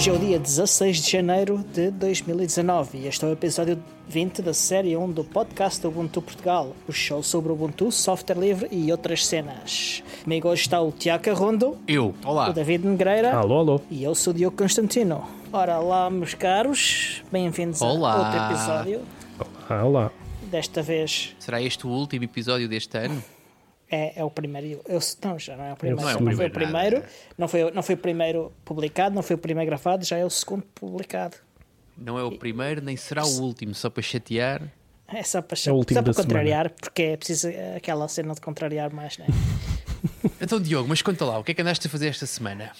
Hoje é o dia 16 de janeiro de 2019 e este é o episódio 20 da série 1 do podcast Ubuntu Portugal, o show sobre Ubuntu, software livre e outras cenas. Comigo hoje está o Tiago Carrondo, Eu, olá. o David Negreira Alô, alô. e eu sou o Diogo Constantino. Ora lá, meus caros, bem-vindos a Olá. outro episódio. Ah, olá. Desta vez Será este o último episódio deste ano? É, é o primeiro. Eu, não, já não é o primeiro. Não é o não foi o primeiro nada. não foi, não foi o primeiro publicado, não foi o primeiro gravado, já é o segundo publicado. Não é o primeiro, nem será o último, só para chatear. É só para, É o último só para da semana. contrariar, porque é preciso aquela cena de contrariar mais, né? Então, Diogo, mas conta lá, o que é que andaste a fazer esta semana?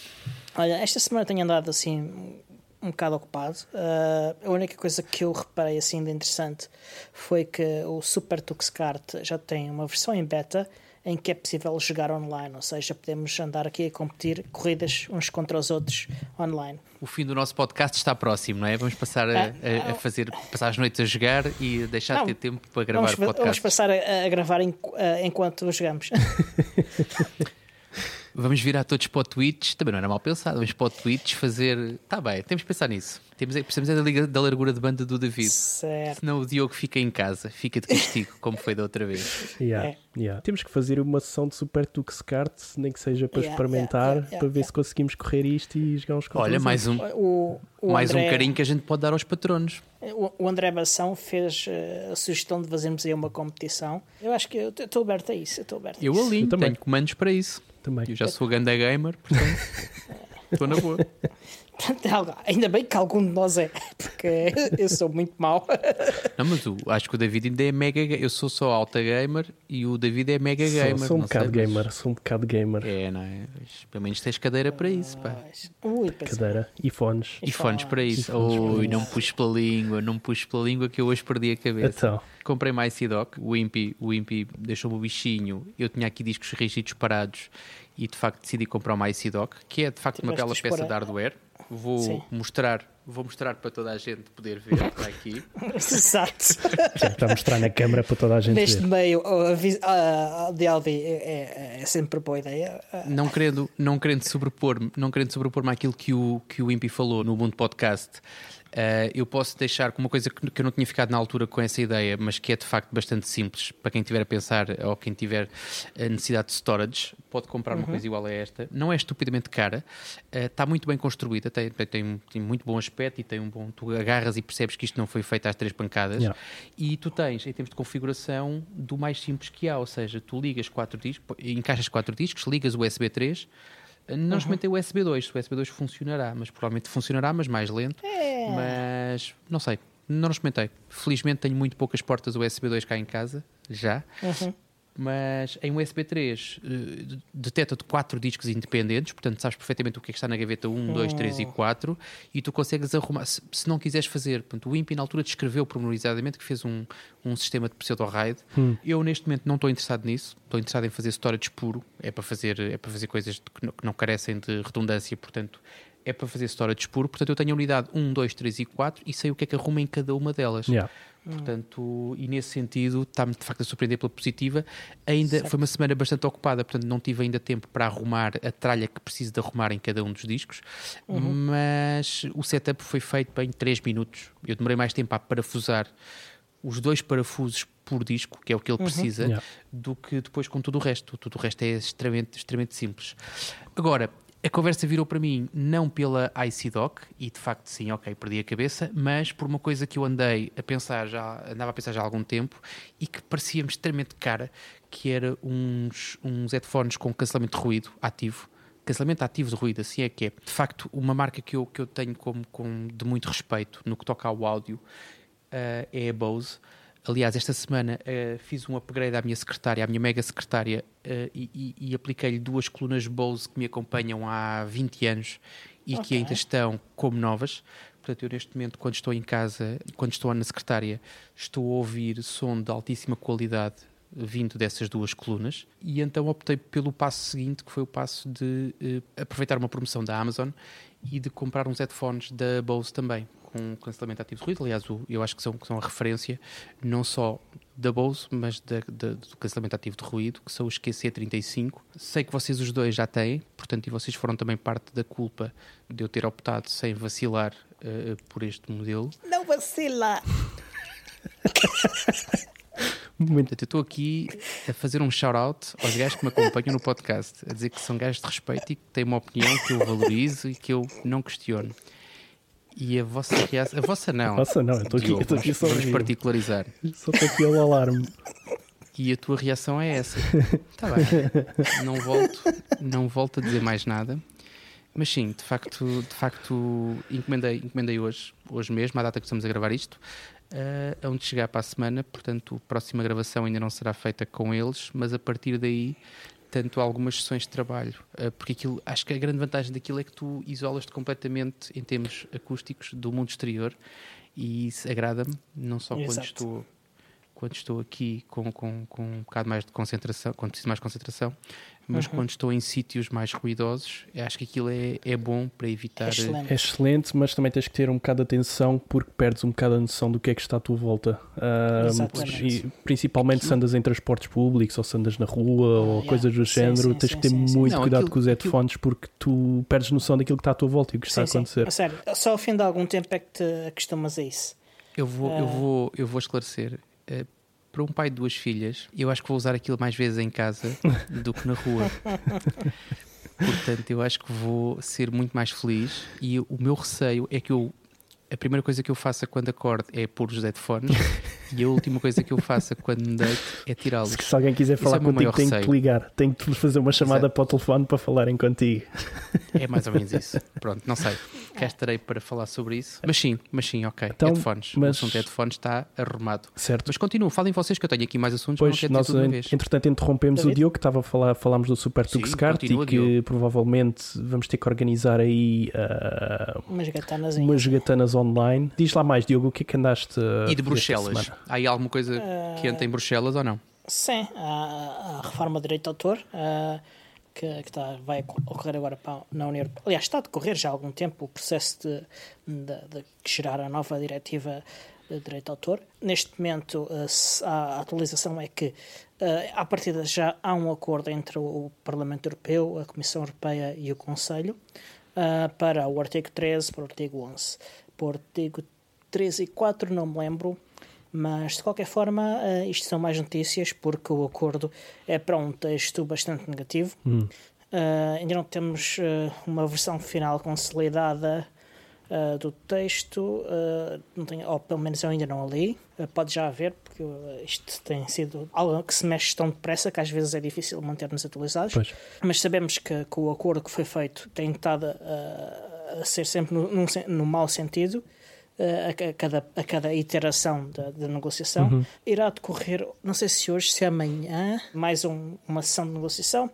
Olha, esta semana tenho andado assim um bocado ocupado. Ah, a única coisa que eu reparei assim de interessante foi que o Super Tux Kart já tem uma versão em beta em que é possível jogar online, ou seja, podemos andar aqui a competir corridas uns contra os outros online. O fim do nosso podcast está próximo, não é? Vamos passar a, a- a fazer, passar as noites a jogar e deixar Não, de ter tempo para gravar Vamos, vamos podcast. passar a, a gravar em- ah, enquanto jogamos. Vamos virar todos para o Twitch, também não era mal pensado, vamos para o Twitch fazer. Está bem, temos que pensar nisso. Temos, precisamos é da, liga- da largura de banda do David. certo. Senão o Diogo fica em casa, fica de castigo, como foi da outra vez. Yeah, É. yeah. Temos que fazer uma sessão de Super Tux Kart, nem que seja para Yeah, experimentar, yeah, yeah, para ver yeah. se conseguimos correr isto e jogar uns contra Olha, mais um, O, o mais André- um carinho que a gente pode dar aos patronos. O o André Bação fez eh, a sugestão de fazermos aí uma competição. Eu acho que eu estou aberto a isso. Eu estou aberto a Eu isso. ali Eu também. tenho comandos para isso. Também. Eu já sou ganda gamer, portanto, estou na boa. Ainda bem que algum de nós é, porque eu sou muito mau. Não, mas o, acho que o David ainda é mega ga- Eu sou só alta gamer e o David é mega Sou, gamer. sou um sei, bocado mas- gamer, sou um bocado gamer. É, não é? Mas, pelo menos tens cadeira para isso, pá. Ui, Cadeira e fones. E fones para isso. E Ui, isso. não puxo pela língua, não puxo pela língua que eu hoje perdi a cabeça. Então, Comprei mais Dock, o Impi, o Impi deixou-me o bichinho. Eu tinha aqui discos rígidos parados e de facto decidi comprar uma Dock, que é de facto uma Tiveste bela de peça de hardware. Vou Sim. mostrar, vou mostrar para toda a gente poder ver está aqui. Exato. já está a mostrar na câmara para toda a gente Neste ver. meio, a Aldi é, é- é sempre boa ideia. Não querendo, não querendo sobrepor-me, não querendo sobrepor-me àquilo que o, que o Impi falou no Ubuntu Podcast, eh, eu posso deixar com uma coisa que, que eu não tinha ficado na altura com essa ideia, mas que é de facto bastante simples para quem tiver a pensar ou quem tiver a necessidade de storage, pode comprar uma coisa igual a esta. Não é estupidamente cara, eh, está muito bem construída, tem, tem, tem, tem muito bom aspecto e tem um bom. Tu agarras e percebes que isto não foi feito às três pancadas. Yeah. E tu tens, em termos de configuração, do mais simples que há, ou seja, tu ligas quatro discos, encaixas quatro discos, ligas o USB 3. Não experimentei o USB 2, se o USB 2 funcionará, mas provavelmente funcionará, mas mais lento. Mas não sei, não experimentei. Felizmente tenho muito poucas portas USB 2 cá em casa, já. Mas em USB 3 eh, detecta-te quatro discos independentes, portanto sabes perfeitamente o que é que está na gaveta 1, 2, 3 e 4 e tu consegues arrumar. Se, se não quiseres fazer, portanto, o IMPI na altura descreveu pormenorizadamente que fez um, um sistema de pseudo-RAID. Eu neste momento não estou interessado nisso, estou interessado em fazer storage puro, é para fazer, é para fazer coisas que não, que não carecem de redundância, portanto é para fazer storage puro. Portanto, eu tenho a unidade 1, 2, 3 e 4 e sei o que é que arruma em cada uma delas. Yeah. Portanto, e nesse sentido, está-me de facto a surpreender pela positiva. Ainda foi uma semana bastante ocupada, portanto, não tive ainda tempo para arrumar a tralha que preciso de arrumar em cada um dos discos. Mas o setup foi feito em 3 minutos. Eu demorei mais tempo a parafusar os dois parafusos por disco, que é o que ele precisa, Yeah. do que depois com tudo o resto. Tudo o resto é extremamente, extremamente simples. Agora, a conversa virou para mim não pela ICDoc, e de facto sim, ok, perdi a cabeça, mas por uma coisa que eu andei a pensar já, andava a pensar já há algum tempo e que parecia-me extremamente cara, que era uns, uns headphones com cancelamento de ruído ativo. Cancelamento ativo de ruído, assim é que é. De facto, uma marca que eu, que eu tenho como, como de muito respeito no que toca ao áudio eh, é a Bose. Aliás, esta semana eh, fiz um upgrade à minha secretária, à minha mega secretária, eh, e, e- apliquei-lhe duas colunas Bose que me acompanham há 20 anos e que Ok. ainda estão como novas. Portanto, eu neste momento, quando estou em casa, quando estou na secretária, estou a ouvir som de altíssima qualidade vindo dessas duas colunas e então optei pelo passo seguinte que foi o passo de eh, aproveitar uma promoção da Amazon e de comprar uns headphones da Bose também com cancelamento ativo de ruído. Aliás, eu acho que são, que são a referência não só da Bose, mas da, da, do cancelamento ativo de ruído, que são os QC35. Sei que vocês os dois já têm, portanto, e vocês foram também parte da culpa de eu ter optado sem vacilar uh, por este modelo. Não vacila! Muito. Eu estou aqui a fazer um shout-out aos gajos que me acompanham no podcast, a dizer que são gajos de respeito e que têm uma opinião que eu valorizo e que eu não questiono. E a vossa reação. A vossa não. A vossa não, eu estou aqui, estou aqui só Vamos particularizar. Só estou aqui ao alarme. E a tua reação é essa. Está bem. Não volto, não volto a dizer mais nada. Mas sim, de facto, de facto encomendei, encomendei hoje, hoje mesmo, à data que estamos a gravar isto, uh, onde chegar para a semana. Portanto, a próxima gravação ainda não será feita com eles, mas a partir daí, tanto algumas sessões de trabalho, uh, porque aquilo, acho que a grande vantagem daquilo é que tu isolas-te completamente em termos acústicos do mundo exterior e isso agrada-me, não só Exato. quando estou quando estou aqui com, com, com um bocado mais de concentração, quando preciso mais de concentração, mas uhum. quando estou em sítios mais ruidosos, acho que aquilo é, é bom para evitar. É excelente. é excelente. mas também tens que ter um bocado de atenção porque perdes um bocado a noção do que é que está à tua volta. Uh, e, principalmente se andas em transportes públicos ou se andas na rua ah, ou yeah. coisas do sim, género, sim, tens sim, que ter muito Não, cuidado aquilo, com os headphones aquilo... porque tu perdes noção daquilo que está à tua volta e o que está a acontecer. A sério, só ao fim de algum tempo é que te acostumas a isso. Eu vou, uh... eu vou, eu vou esclarecer. Uh, para um pai de duas filhas, eu acho que vou usar aquilo mais vezes em casa do que na rua. Portanto, eu acho que vou ser muito mais feliz e o meu receio é que eu a primeira coisa que eu faço quando acordo é pôr os headphones e a última coisa que eu faço quando me deito é tirá-los. Se alguém quiser falar é contigo, tem que te ligar, tem que fazer uma chamada Exato. para o telefone para falarem contigo. É mais ou menos isso. Pronto, não sei. Cá estarei para falar sobre isso. Mas sim, mas sim, ok. Então, headphones. Mas... O assunto de headphones está arrumado. Certo. Mas continuo, falem vocês que eu tenho aqui mais assuntos. Pois, nós entretanto interrompemos David? o Diogo que estava a falar, falámos do Super Tux Kart e que Diogo. provavelmente vamos ter que organizar aí uh, umas gatanas, umas gatanas online. Diz lá mais, Diogo, o que é que andaste E de Bruxelas? Há aí alguma coisa uh, que entra em Bruxelas ou não? Sim, a, a reforma de direito de autor, uh, que, que tá, vai ocorrer agora para, na União Europeia. Aliás, está a decorrer já há algum tempo o processo de, de, de gerar a nova diretiva de direito de autor. Neste momento, uh, a atualização é que, à partida, já há um acordo entre o Parlamento Europeu, a Comissão Europeia e o Conselho para o artigo 13 para o artigo 11. Para o artigo 13 e 4 não me lembro, mas de qualquer forma uh, isto são mais notícias porque o acordo é para um texto bastante negativo. Hum. Uh, ainda não temos uh, uma versão final consolidada do texto, não tenho, ou pelo menos eu ainda não a li. pode já haver, porque isto tem sido algo que se mexe tão depressa que às vezes é difícil manter-nos atualizados. Pois. Mas sabemos que, que, o acordo que foi feito tem estado a ser sempre no, num, no mau sentido a, cada, a cada iteração da, da negociação. Uhum. Irá decorrer, não sei se hoje, se amanhã, mais um, uma sessão de negociação.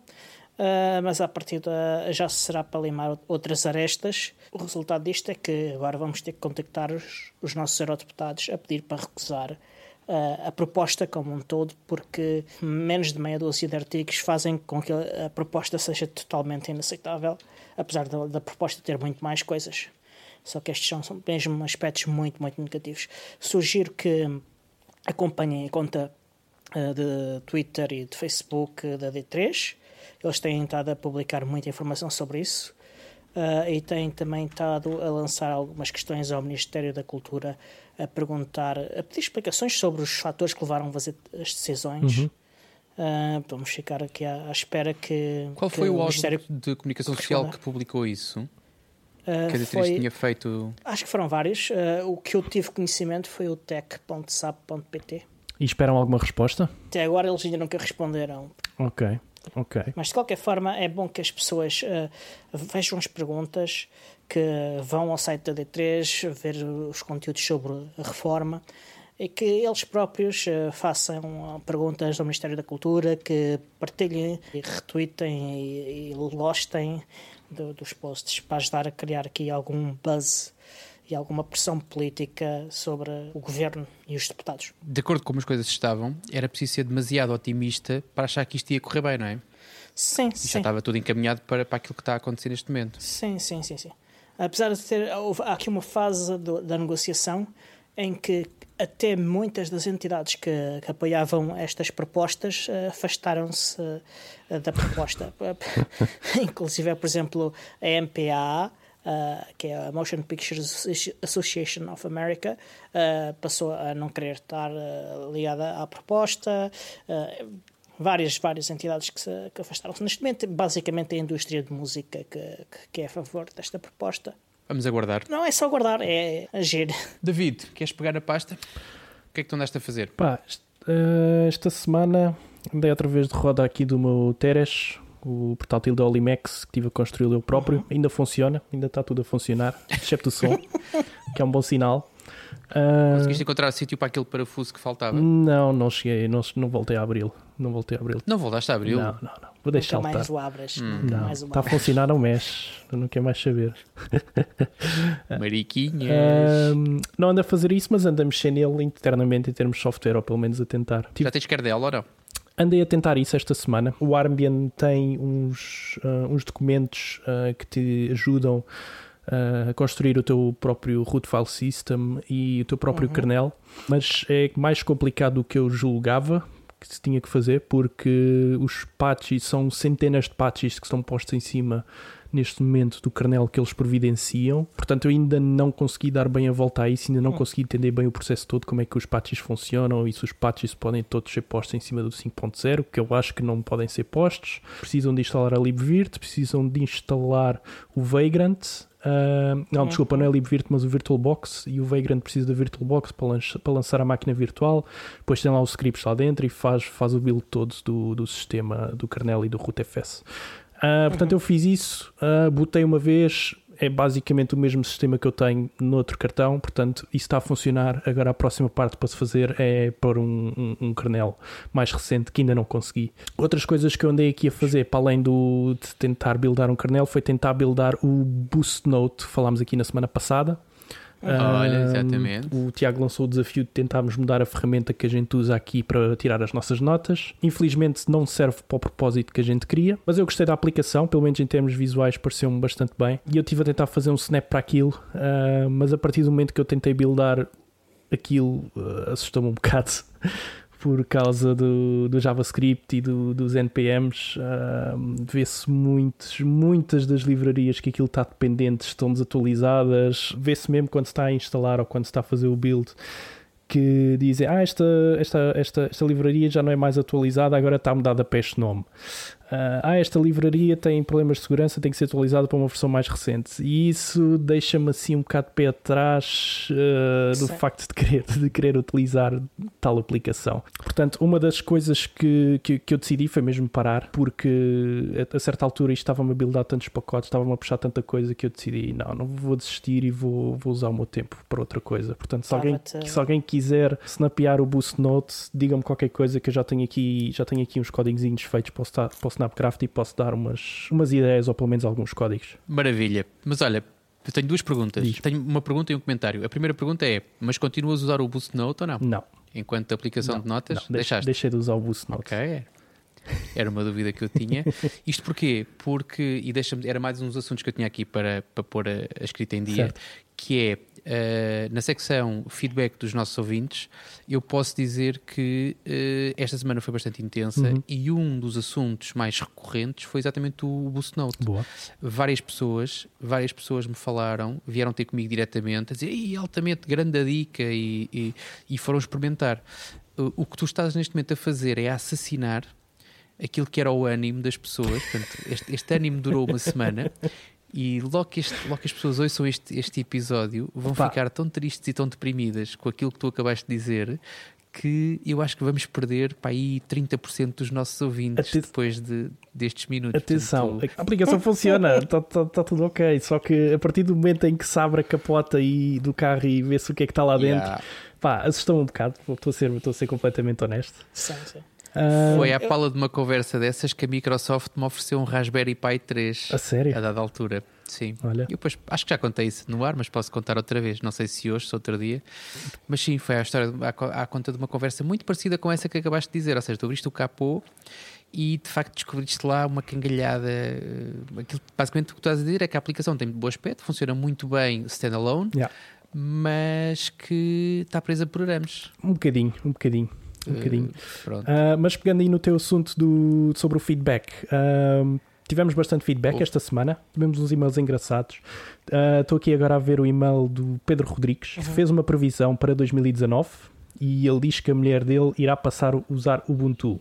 Uh, mas a partir da, já será para limar outras arestas. O resultado disto é que agora vamos ter que contactar os, os nossos eurodeputados a pedir para recusar uh, a proposta como um todo, porque menos de meia dúzia de artigos fazem com que a proposta seja totalmente inaceitável, apesar da, da proposta ter muito mais coisas. Só que estes são, mesmo aspectos muito, muito negativos. Sugiro que acompanhem a conta uh, de Twitter e de Facebook da D3. Eles têm estado a publicar muita informação sobre isso. Uh, e têm também estado a lançar algumas questões ao Ministério da Cultura a perguntar, a pedir explicações sobre os fatores que levaram a fazer as decisões. Uhum. Uh, vamos ficar aqui à, à espera que. Qual que foi o, o Ministério de Comunicação Social que publicou isso? Uh, que foi, tinha feito? Acho que foram vários. Uh, o que eu tive conhecimento foi o tech.sap.pt. E esperam alguma resposta? Até agora eles ainda nunca responderam. Ok, ok. Mas de qualquer forma é bom que as pessoas uh, vejam as perguntas, que vão ao site da D3 ver os conteúdos sobre a reforma e que eles próprios uh, façam perguntas ao Ministério da Cultura, que partilhem e retweetem e, e gostem do, dos posts para ajudar a criar aqui algum buzz e alguma pressão política sobre o governo e os deputados. De acordo com como as coisas estavam, era preciso ser demasiado otimista para achar que isto ia correr bem, não é? Sim, e sim. já estava tudo encaminhado para, para aquilo que está a acontecer neste momento. Sim, sim, sim, sim. apesar de ter. Houve, há aqui uma fase do, da negociação em que até muitas das entidades que, que apoiavam estas propostas uh, afastaram-se uh, da proposta. Inclusive, por exemplo, a MPA, uh, que é a Motion Pictures Association of America, passou a não querer estar ligada à proposta. várias, várias entidades que, se, que afastaram-se. Neste momento, basicamente, a indústria de música que, que é a favor desta proposta. Vamos aguardar. Não é só aguardar, é agir. David, queres pegar na pasta? O que é que tu andaste a fazer? Pá, eh, esta semana andei outra vez de roda aqui do meu Teres, o portátil da Olimex que estive a construir eu próprio. Uhum. Ainda funciona, ainda está tudo a funcionar, excepto o som, que é um bom sinal. Uh... Conseguiste encontrar sítio para aquele parafuso que faltava? Não, não cheguei, não, não voltei a abri-lo. Não voltei a abri-lo. Não voltaste a abri-lo? Não, não, não. Vou deixar Nunca mais o abras. Hum. Não, está a funcionar um mês. Eu não quero mais saber. Mariquinhas. Um, não anda a fazer isso, mas anda a mexer nele internamente em termos de software, ou pelo menos a tentar. Já tens dela ou não? Andei a tentar isso esta semana. O Armbian tem uns, uh, uns documentos uh, que te ajudam a construir o teu próprio root file system e o teu próprio uhum. kernel, mas é mais complicado do que eu julgava que se tinha que fazer, porque os patches são centenas de patches que estão postos em cima neste momento do kernel que eles providenciam. Portanto, eu ainda não consegui dar bem a volta a isso, ainda não hum. consegui entender bem o processo todo, como é que os patches funcionam e se os patches podem todos ser postos em cima do 5.0, que eu acho que não podem ser postos. Precisam de instalar a libvirt, precisam de instalar o Vagrant, Uh, não, desculpa, não é LibVirt, mas o VirtualBox e o Vagrant precisa da VirtualBox para, para lançar a máquina virtual. Depois tem lá os scripts lá dentro e faz, faz o build todo do, do sistema do kernel e do rootfs. Uh, portanto, uhum. eu fiz isso, uh, botei uma vez, é basicamente o mesmo sistema que eu tenho no outro cartão, portanto, isso está a funcionar. Agora, a próxima parte para se fazer é para um, um, um, kernel mais recente que ainda não consegui. Outras coisas que eu andei aqui a fazer, para além do, de tentar buildar um kernel, foi tentar buildar o Boost Note, falámos aqui na semana passada. Olha, exatamente. o Tiago lançou o desafio de tentarmos mudar a ferramenta que a gente usa aqui para tirar as nossas notas. Infelizmente não serve para o propósito que a gente queria, mas eu gostei da aplicação, pelo menos em termos visuais pareceu-me bastante bem. E eu estive a tentar fazer um snap para aquilo, uh, mas a partir do momento que eu tentei buildar aquilo, uh, assustou-me um bocado por causa do, do JavaScript e do, dos NPMs, uh, vê-se muitas das livrarias que aquilo está dependente estão desatualizadas, vê-se mesmo quando se está a instalar ou quando se está a fazer o build que dizem ah, esta, esta, esta, esta livraria já não é mais atualizada, agora está mudada para este nome. Uh, ah, esta livraria tem problemas de segurança, tem que ser atualizada para uma versão mais recente. E isso deixa-me assim um bocado de pé atrás uh, do facto de querer, de querer utilizar tal aplicação. Portanto, uma das coisas que, que, que eu decidi foi mesmo parar, porque a, a certa altura isto estava-me a buildar tantos pacotes, estava-me a puxar tanta coisa que eu decidi, não, não vou desistir e vou, vou usar o meu tempo para outra coisa. Portanto, se alguém, se alguém quiser snapear o Boost Note, diga-me qualquer coisa que eu já tenho aqui, já tenho aqui uns códigos feitos, posso, estar, posso Snapcraft e posso dar umas, umas ideias ou pelo menos alguns códigos. Maravilha. Mas olha, eu tenho duas perguntas. Diz. Tenho uma pergunta e um comentário. A primeira pergunta é: mas continuas a usar o Boost Note ou não? Não. Enquanto aplicação não, de notas? Não, deixaste? Deixei de usar o Boost Note. Ok. Era uma dúvida que eu tinha. Isto porquê? Porque, e deixa-me, era mais uns assuntos que eu tinha aqui para, para pôr a, a escrita em dia, certo. Que é Uh, na secção feedback dos nossos ouvintes, eu posso dizer que uh, esta semana foi bastante intensa uhum. e um dos assuntos mais recorrentes foi exatamente o Boost Note. Boa. Várias pessoas, várias pessoas me falaram, vieram ter comigo diretamente a dizer altamente grande a dica e, e, e foram experimentar. Uh, o que tu estás neste momento a fazer é assassinar aquilo que era o ânimo das pessoas. Portanto, este, este ânimo durou uma semana e logo que, este, logo que as pessoas ouçam este, este episódio, vão Opa. ficar tão tristes e tão deprimidas com aquilo que tu acabaste de dizer que eu acho que vamos perder para aí 30% dos nossos ouvintes Aten depois de, destes minutos. Atenção, Portanto, a aplicação funciona, está tá, tá tudo ok, só que a partir do momento em que se abre a capota aí do carro e vê-se o que é que está lá dentro, yeah. pá, assustou-me um bocado, estou a ser, estou a ser completamente honesto. Sim, sim. Uh, Foi à pala de uma conversa dessas que a Microsoft me ofereceu um Raspberry Pi 3 a, sério? a dada altura. Sim. Olha. E depois acho que já contei isso no ar, mas posso contar outra vez. Não sei se hoje, se outro dia. Mas sim, foi a história à, à conta de uma conversa muito parecida com essa que acabaste de dizer. Ou seja, tu abriste o capô e de facto descobriste lá uma cangalhada. Aquilo, basicamente o que estás a dizer é que a aplicação tem bom aspecto, funciona muito bem standalone, yeah. mas que está presa por arames. Um bocadinho, um bocadinho. Um Uh, bocadinho. Ah, mas pegando aí no teu assunto do, sobre o feedback, ah, tivemos bastante feedback Oh. esta semana, tivemos uns e-mails engraçados. Ah, Estou aqui agora a ver o e-mail do Pedro Rodrigues, que fez uma previsão para 2019 e ele diz que a mulher dele irá passar a usar Ubuntu.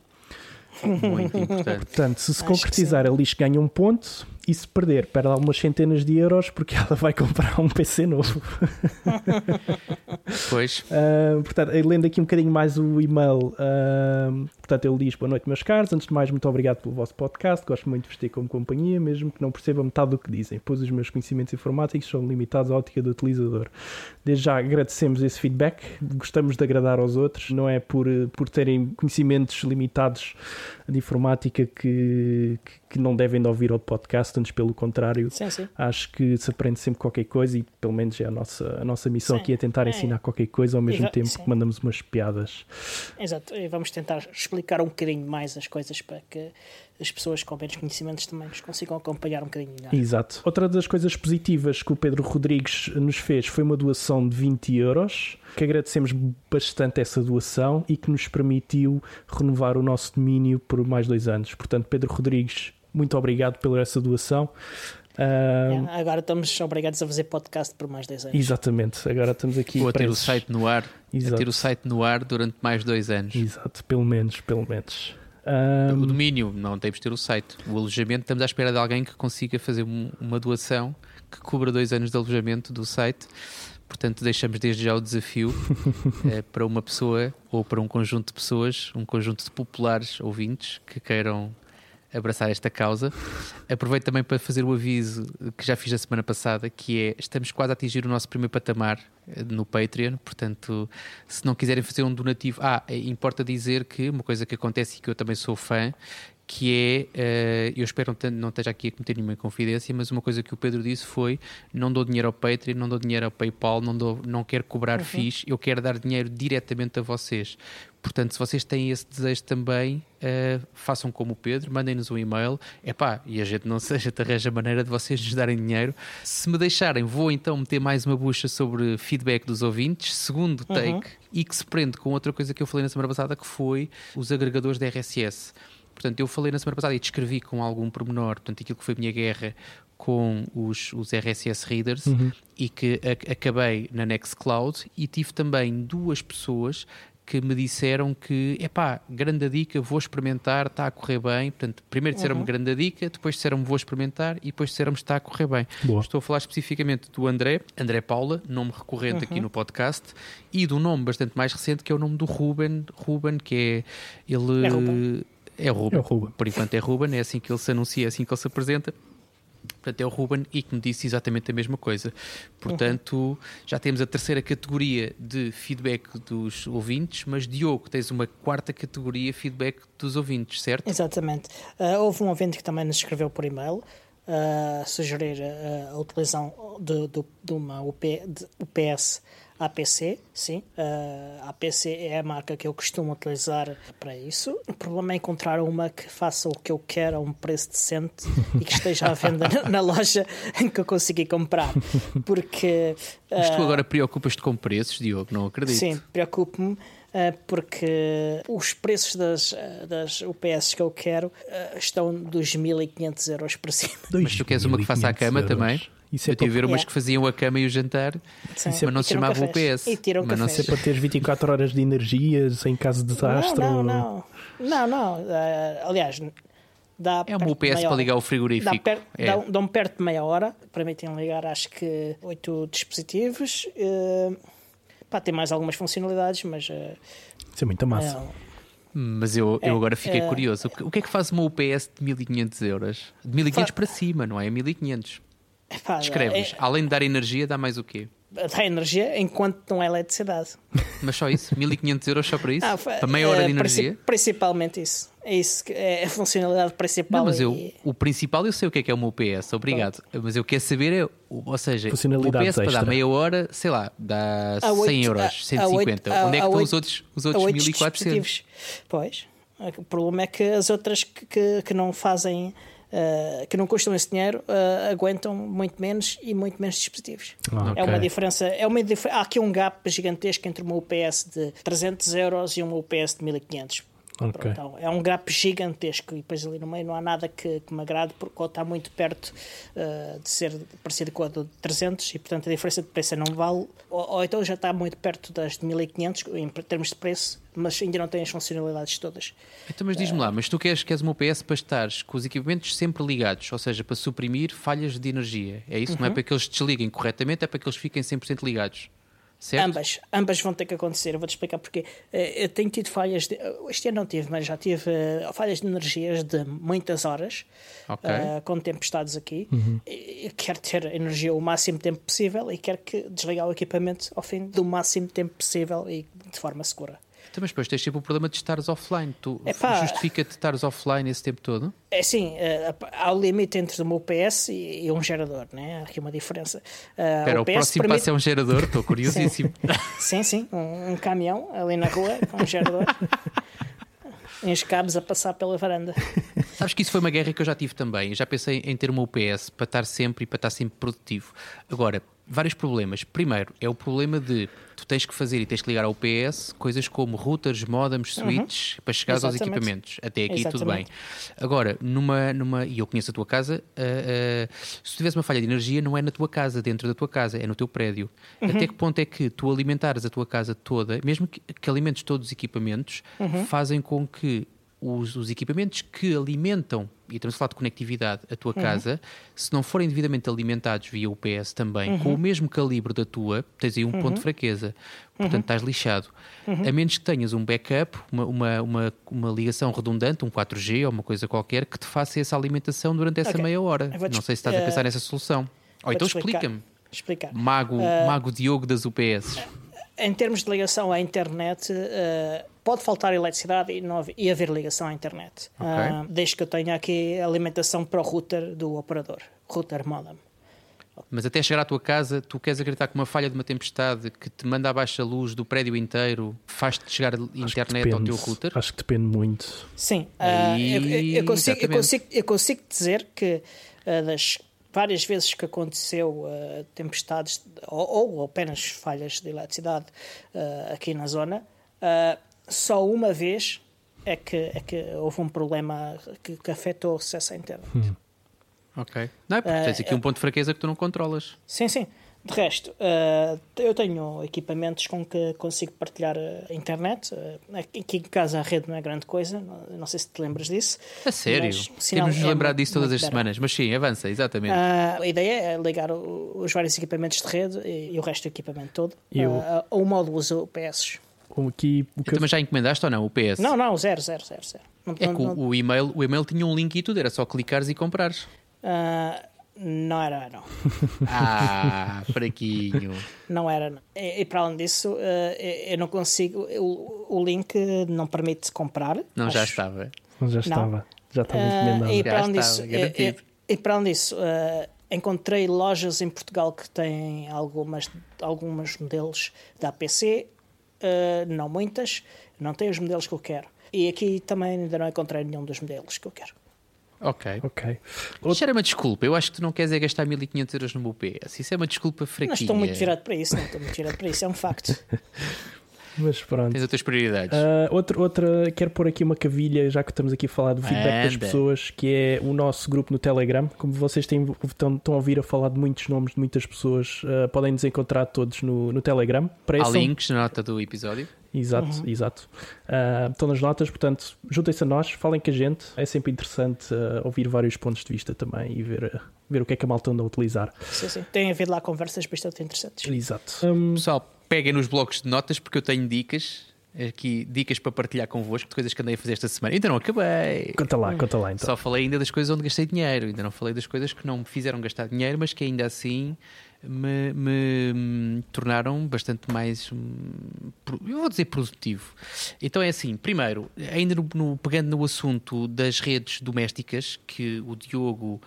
Muito importante. Portanto, se se Acho concretizar, ele diz que ganha um ponto e se perder, perde algumas centenas de euros porque ela vai comprar um PC novo. Pois, Uh, portanto, lendo aqui um bocadinho mais o e-mail, uh, portanto, ele diz: Boa noite, meus caros. Antes de mais, muito obrigado pelo vosso podcast. Gosto muito de vos ter como companhia, mesmo que não perceba metade do que dizem, pois os meus conhecimentos informáticos são limitados à ótica do utilizador. Desde já agradecemos esse feedback, gostamos de agradar aos outros, não é por, por terem conhecimentos limitados de informática que, que, que não devem de ouvir ao podcast, antes pelo contrário. Sim, sim. Acho que se aprende sempre qualquer coisa e pelo menos é a nossa, a nossa missão Sim. aqui é tentar É. ensinar qualquer coisa ao mesmo Exa- tempo que mandamos umas piadas. Exato, e vamos tentar explicar um bocadinho mais as coisas para que as pessoas com menos conhecimentos também nos consigam acompanhar um bocadinho melhor. Exato. Outra das coisas positivas que o Pedro Rodrigues nos fez foi uma doação de 20 euros, que agradecemos bastante essa doação e que nos permitiu renovar o nosso domínio por mais dois anos. Portanto, Pedro Rodrigues, muito obrigado pela essa doação. Ah, É, agora estamos obrigados a fazer podcast por mais 10 anos. Exatamente, agora estamos aqui. vou a ter o site no ar, a Exato. ter o site no ar durante mais dois anos. Exato, pelo menos, pelo menos. Ah, O domínio, não temos de ter o site. O alojamento, estamos à espera de alguém que consiga fazer um- uma doação que cubra dois anos de alojamento do site. Portanto, deixamos desde já o desafio eh, para uma pessoa ou para um conjunto de pessoas, um conjunto de populares ouvintes que queiram abraçar esta causa. Aproveito também para fazer o aviso que já fiz a semana passada, que é estamos quase a atingir o nosso primeiro patamar eh, no Patreon, portanto, se não quiserem fazer um donativo, ah, eh, importa dizer que uma coisa que acontece e que eu também sou fã, que é, eh, eu espero não te- não esteja aqui a cometer nenhuma confidência, mas uma coisa que o Pedro disse foi: não dou dinheiro ao Patreon, não dou dinheiro ao PayPal, não, dou, não quero cobrar FIIs, eu quero dar dinheiro diretamente a vocês. Portanto, se vocês têm esse desejo também, eh, façam como o Pedro, mandem-nos um e-mail. Epá, e a gente não seja, arranja maneira de vocês nos darem dinheiro. Se me deixarem, vou então meter mais uma bucha sobre feedback dos ouvintes. Segundo take, e que se prende com outra coisa que eu falei na semana passada, que foi os agregadores da RSS. Portanto, eu falei na semana passada e descrevi com algum pormenor, portanto, aquilo que foi a minha guerra com os, os RSS readers e que a- acabei na Nextcloud e tive também duas pessoas que me disseram que, epá, grande dica, vou experimentar, está a correr bem. Portanto, primeiro disseram-me grande dica, depois disseram-me vou experimentar e depois disseram-me está a correr bem. Boa. Estou a falar especificamente do André, André Paula, nome recorrente aqui no podcast, e do nome bastante mais recente que é o nome do Ruben, Ruben, que é ele É Ruben. é o Ruben. É o Ruben. Por enquanto é Ruben, é assim que ele se anuncia, é assim que ele se apresenta. Portanto, é o Ruben e que me disse exatamente a mesma coisa. Portanto, já temos a terceira categoria de feedback dos ouvintes, mas Diogo, tens uma quarta categoria feedback dos ouvintes, certo? Exatamente. Ah, houve um ouvinte que também nos escreveu por e-mail a sugerir ah, a utilização de, de, de uma UP, de UPS APC, sim. Ah, a APC é a marca que eu costumo utilizar para isso. O problema é encontrar uma que faça o que eu quero a um preço decente e que esteja à venda na, loja em que eu consegui comprar. Porque. Mas tu ah, agora preocupas-te com preços, Diogo, não acredito. Sim, preocupo-me eh, porque os preços das, das UPS que eu quero estão dos 1500 euros para cima. Mas tu queres uma que faça a 2.500 cama euros. também? Isso é, eu tive ver para, umas Yeah. que faziam a cama e o jantar, Sim, mas não se chamava cafés. UPS. E tiram mas não cafés. se isso é para teres 24 horas de energias em caso de desastre. Não, não, não. Não, não. eh, aliás, dá É uma UPS para ligar o frigorífico. Dá per, É. dão, dão perto de meia hora, permitem ligar acho que oito dispositivos. eh, pá, tem mais algumas funcionalidades, mas eh, Isso é muita massa. é, Mas eu, eu É, agora fiquei é. curioso. O que- é que faz uma UPS de 1500 euros? De 1500 Fa- para cima, não é? 1500. Descreves. é- Além de dar energia, dá mais o quê? dá energia enquanto não é eletricidade. Mas só isso? 1500 euros só para isso? Ah, para meia hora de princi- energia? Principalmente isso. É isso que é a funcionalidade principal. Não, mas eu, e- o principal eu sei o que é que é uma UPS, obrigado. Mas eu quero saber, é, o- ou seja, uma Funcionalidades UPS para dar extra. meia hora, sei lá, dá a 100 oito- euros, a- a 150. oito- a- Onde é que a estão os oito- outros, os a outros oito 1400? dispositivos. Pois. O problema é que as outras que, que, que não fazem uh, que não custam esse dinheiro uh, aguentam muito menos e muito menos dispositivos. Ah, okay. É uma diferença. É uma há aqui um gap gigantesco entre uma UPS de 300 euros e uma UPS de 1500. Okay. Então, é um gap gigantesco e depois ali no meio não há nada que, que me agrade porque está muito perto uh, de ser parecido com a do 300 e portanto a diferença de preço não vale ou, ou então já está muito perto das de 1500 em termos de preço mas ainda não tem as funcionalidades todas. Então, mas diz-me lá, mas tu queres, queres uma UPS para estares com os equipamentos sempre ligados, ou seja, para suprimir falhas de energia. É isso? Uhum. Não é uhum. para que eles desliguem corretamente, é para que eles fiquem 100% ligados. Certo? Ambas, ambas vão ter que acontecer. Eu vou-te explicar porque eh, eu tenho tido falhas. De, este ano não tive, mas já tive uh, falhas de energias de muitas horas okay. uh, com tempestades aqui. Uhum. E, quero ter energia o máximo tempo possível e quero que desligar o equipamento ao fim do máximo tempo possível e de forma segura. Então, mas depois tens sempre o problema de estares offline. Tu justifica-te estares offline esse tempo todo? É sim, uh, há o limite entre o meu PS e, um gerador, né? há aqui uma diferença. Uh, Espera, o, próximo permite... passo é um gerador, estou curiosíssimo. sim, sim, um, um, caminhão ali na rua com um gerador. uns cabos a passar pela varanda. Sabes que isso foi uma guerra que eu já tive também. Já pensei em ter uma UPS para estar sempre e para estar sempre produtivo. Agora, vários problemas. Primeiro, é o problema de tu tens que fazer e tens que ligar ao UPS coisas como routers, modems, uhum. switches uhum. para chegar aos equipamentos. Até aqui Exatamente. tudo bem. Agora, numa, numa, e eu conheço a tua casa, uh, uh, se tivesse uma falha de energia, não é na tua casa, dentro da tua casa, é no teu prédio. Uhum. Até que ponto é que tu alimentares a tua casa toda, mesmo que, que alimentes todos os equipamentos, uhum. fazem com que os, os, equipamentos que alimentam, e estamos a falar de conectividade, a tua uhum. casa, se não forem devidamente alimentados via UPS também, uhum. com o mesmo calibre da tua, tens aí um uhum. ponto de fraqueza. Portanto, uhum. estás lixado. Uhum. A menos que tenhas um backup, uma, uma, uma, uma, ligação redundante, um 4G ou uma coisa qualquer, que te faça essa alimentação durante essa okay. meia hora. Não sei se estás a pensar uh, nessa solução. Ou então explica-me. Explicar. Mago, uh, Mago Diogo das UPS. Em termos de ligação à internet, uh, pode faltar eletricidade e, não, e haver ligação à internet. Okay. Uh, desde que eu tenha aqui alimentação para o router do operador, router modem. Mas até chegar à tua casa, tu queres acreditar que uma falha de uma tempestade que te manda abaixo a luz do prédio inteiro faz-te chegar a internet ao teu router? Acho que depende muito. Sim, uh, eu, eu, consigo, eu, consigo, eu, consigo, dizer que uh, das várias vezes que aconteceu uh, tempestades ou, ou, apenas falhas de eletricidade aqui na zona, só uma vez é que, é que houve um problema que, que afetou o acesso à internet. Hum. Ok. Não é porque tens aqui uh, um ponto de fraqueza que tu não controlas. Sim, sim. De resto, uh, eu tenho equipamentos com que consigo partilhar a internet. Uh, aqui em casa a rede não é grande coisa, não, não sei se te lembras disso. A sério? Temos de é lembrar disso todas as semanas, mas sim, avança, exatamente. Uh, a ideia é ligar o, os vários equipamentos de rede e, e, o resto do equipamento todo eu... uh, ao módulo UPS aqui. O que... também já encomendaste ou não? O PS? Não, não, zero, zero, zero. zero. Não, é não, que o, o, e-mail, o e-mail tinha um link e tudo, era só clicares e comprares. Uh, não era, não. ah, fraquinho. Não era, não. E, e para além disso, uh, eu não consigo. O, o link não permite comprar. Não, acho. já estava. Já estava. Já estava uh, encomendado. E para além disso, e, e, para além disso encontrei lojas em Portugal que têm algumas, alguns modelos da APC uh, não muitas, não tem os modelos que eu quero. E aqui também ainda não encontrei nenhum dos modelos que eu quero. Ok. Ok. Isto era uma desculpa. Eu acho que tu não queres é gastar 1500 euros no meu PS. Isso é uma desculpa fraquinha. Não estou muito virado para isso, não estou muito virado para isso. É um facto. Mas pronto. Tens outras prioridades. Uh, outra, outra, quero pôr aqui uma cavilha, já que estamos aqui a falar do feedback Anda. das pessoas, que é o nosso grupo no Telegram. Como vocês têm, estão, estão a ouvir a falar de muitos nomes de muitas pessoas, uh, podem nos encontrar todos no, no Telegram. Há links na nota do episódio. Exato, uhum. exato. Uh, estão nas notas, portanto, juntem-se a nós, falem com a gente. É sempre interessante uh, ouvir vários pontos de vista também e ver, uh, ver o que é que a malta anda a utilizar. Sim, sim. Tem havido lá conversas bastante interessantes. Exato. Um... Pessoal, peguem nos blocos de notas porque eu tenho dicas aqui dicas para partilhar convosco de coisas que andei a fazer esta semana. Ainda não acabei. Conta lá, conta lá então. Só falei ainda das coisas onde gastei dinheiro, ainda não falei das coisas que não me fizeram gastar dinheiro, mas que ainda assim me, me tornaram bastante mais, hum, eu vou dizer, produtivo. Então é assim, primeiro, ainda no, no, pegando no assunto das redes domésticas, que o Diogo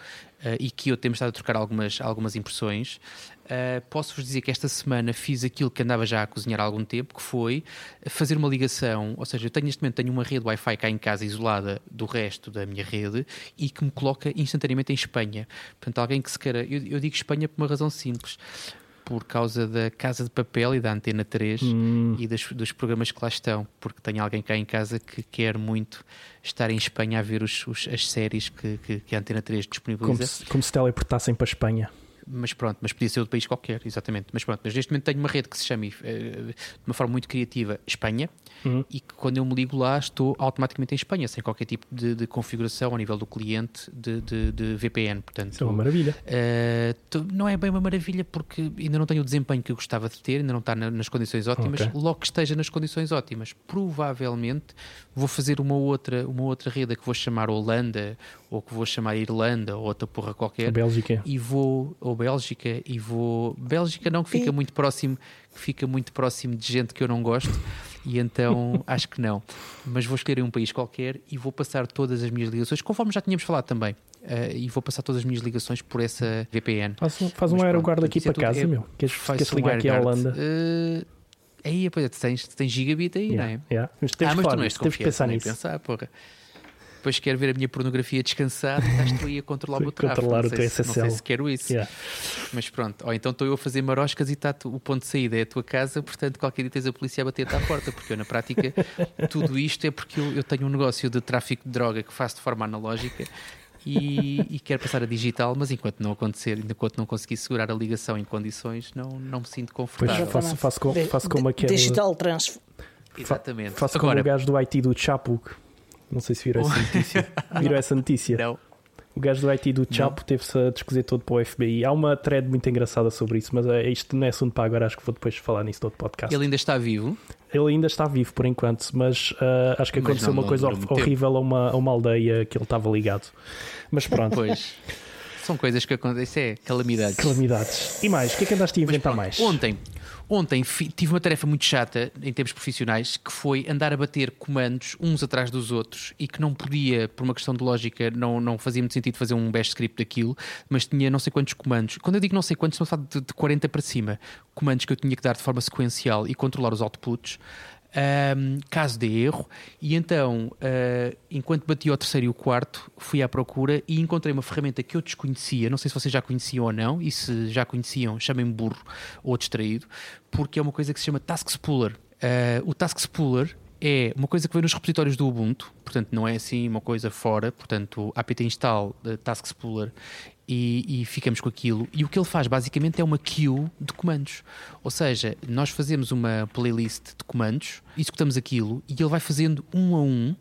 uh, e que eu temos estado a trocar algumas, algumas impressões, Uh, Posso-vos dizer que esta semana fiz aquilo que andava já a cozinhar há algum tempo, que foi fazer uma ligação, ou seja, eu tenho neste momento tenho uma rede Wi-Fi cá em casa isolada do resto da minha rede e que me coloca instantaneamente em Espanha. Portanto, alguém que se queira. Eu, eu digo Espanha por uma razão simples por causa da Casa de Papel e da Antena 3 hum. e dos, dos, programas que lá estão, porque tem alguém cá em casa que quer muito estar em Espanha a ver os, os, as séries que, que, que, a Antena 3 disponibiliza. Como se, como se teleportassem para a Espanha mas pronto, mas podia ser outro país qualquer, exatamente. Mas pronto, mas neste momento tenho uma rede que se chama uh, de uma forma muito criativa Espanha uhum. e que quando eu me ligo lá estou automaticamente em Espanha, sem qualquer tipo de, de configuração ao nível do cliente de, de, de VPN. Portanto, Isso é uma maravilha. Uh, não é bem uma maravilha porque ainda não tenho o desempenho que eu gostava de ter, ainda não está na, nas condições ótimas. Okay. Logo que esteja nas condições ótimas, provavelmente vou fazer uma outra, uma outra rede que vou chamar Holanda ou que vou chamar Irlanda ou outra porra qualquer. Bélgica. E vou, ou Bélgica, e vou. Bélgica não, que fica e... muito próximo, que fica muito próximo de gente que eu não gosto, e então acho que não. Mas vou escolher um país qualquer e vou passar todas as minhas ligações, conforme já tínhamos falado também. Uh, e vou passar todas as minhas ligações por essa VPN. Faz, faz um aeroguarda aqui para casa, é, meu. Queres, queres um ligar aqui à Holanda? Uh, aí, pois, tens, tens gigabit aí, yeah, não é? Yeah. Mas ah, mas tu não és temos que pensar nisso. Pensar, porra depois quero ver a minha pornografia descansar, estás tu aí a controlar o meu tráfego. Controlar não o teu SSL. Não sei se quero isso. Yeah. Mas pronto, ou então estou eu a fazer maroscas e está o ponto de saída é a tua casa, portanto qualquer dia tens a polícia a bater-te à porta, porque eu na prática tudo isto é porque eu, eu tenho um negócio de tráfico de droga que faço de forma analógica e, e, quero passar a digital, mas enquanto não acontecer, enquanto não conseguir segurar a ligação em condições, não, não me sinto confortável. Pois, faço, faço, como, faço como aquele... Digital transfer. Exatamente. Faço Agora, como o gajo do IT do Chapo, não sei se viram essa notícia. viram essa notícia? Não. O gajo do IT do Chapo teve-se a descozer todo para o FBI. Há uma thread muito engraçada sobre isso, mas é, isto não é assunto para agora. Acho que vou depois falar nisso no outro podcast. Ele ainda está vivo? Ele ainda está vivo por enquanto, mas uh, acho que aconteceu uma coisa horrível a uma, a uma aldeia que ele estava ligado. Mas pronto. Pois. São coisas que acontecem, é calamidades. Calamidades. E mais, o que é que andaste a inventar mais? Ontem, Ontem tive uma tarefa muito chata em termos profissionais que foi andar a bater comandos uns atrás dos outros e que não podia, por uma questão de lógica, não, não fazia muito sentido fazer um bash script daquilo, mas tinha não sei quantos comandos. Quando eu digo não sei quantos, estou a falar de, de 40 para cima, comandos que eu tinha que dar de forma sequencial e controlar os outputs um, caso de erro, e então, uh, enquanto bati o terceiro e o quarto, fui à procura e encontrei uma ferramenta que eu desconhecia, não sei se vocês já conheciam ou não, e se já conheciam, chamem-me burro ou distraído, porque é uma coisa que se chama Task Spooler. Uh, o Task Spooler é uma coisa que vem nos repositórios do Ubuntu, portanto não é assim uma coisa fora, portanto apt install Task Spooler e, e, ficamos com aquilo. E o que ele faz basicamente é uma queue de comandos. Ou seja, nós fazemos uma playlist de comandos, executamos aquilo e ele vai fazendo um a um.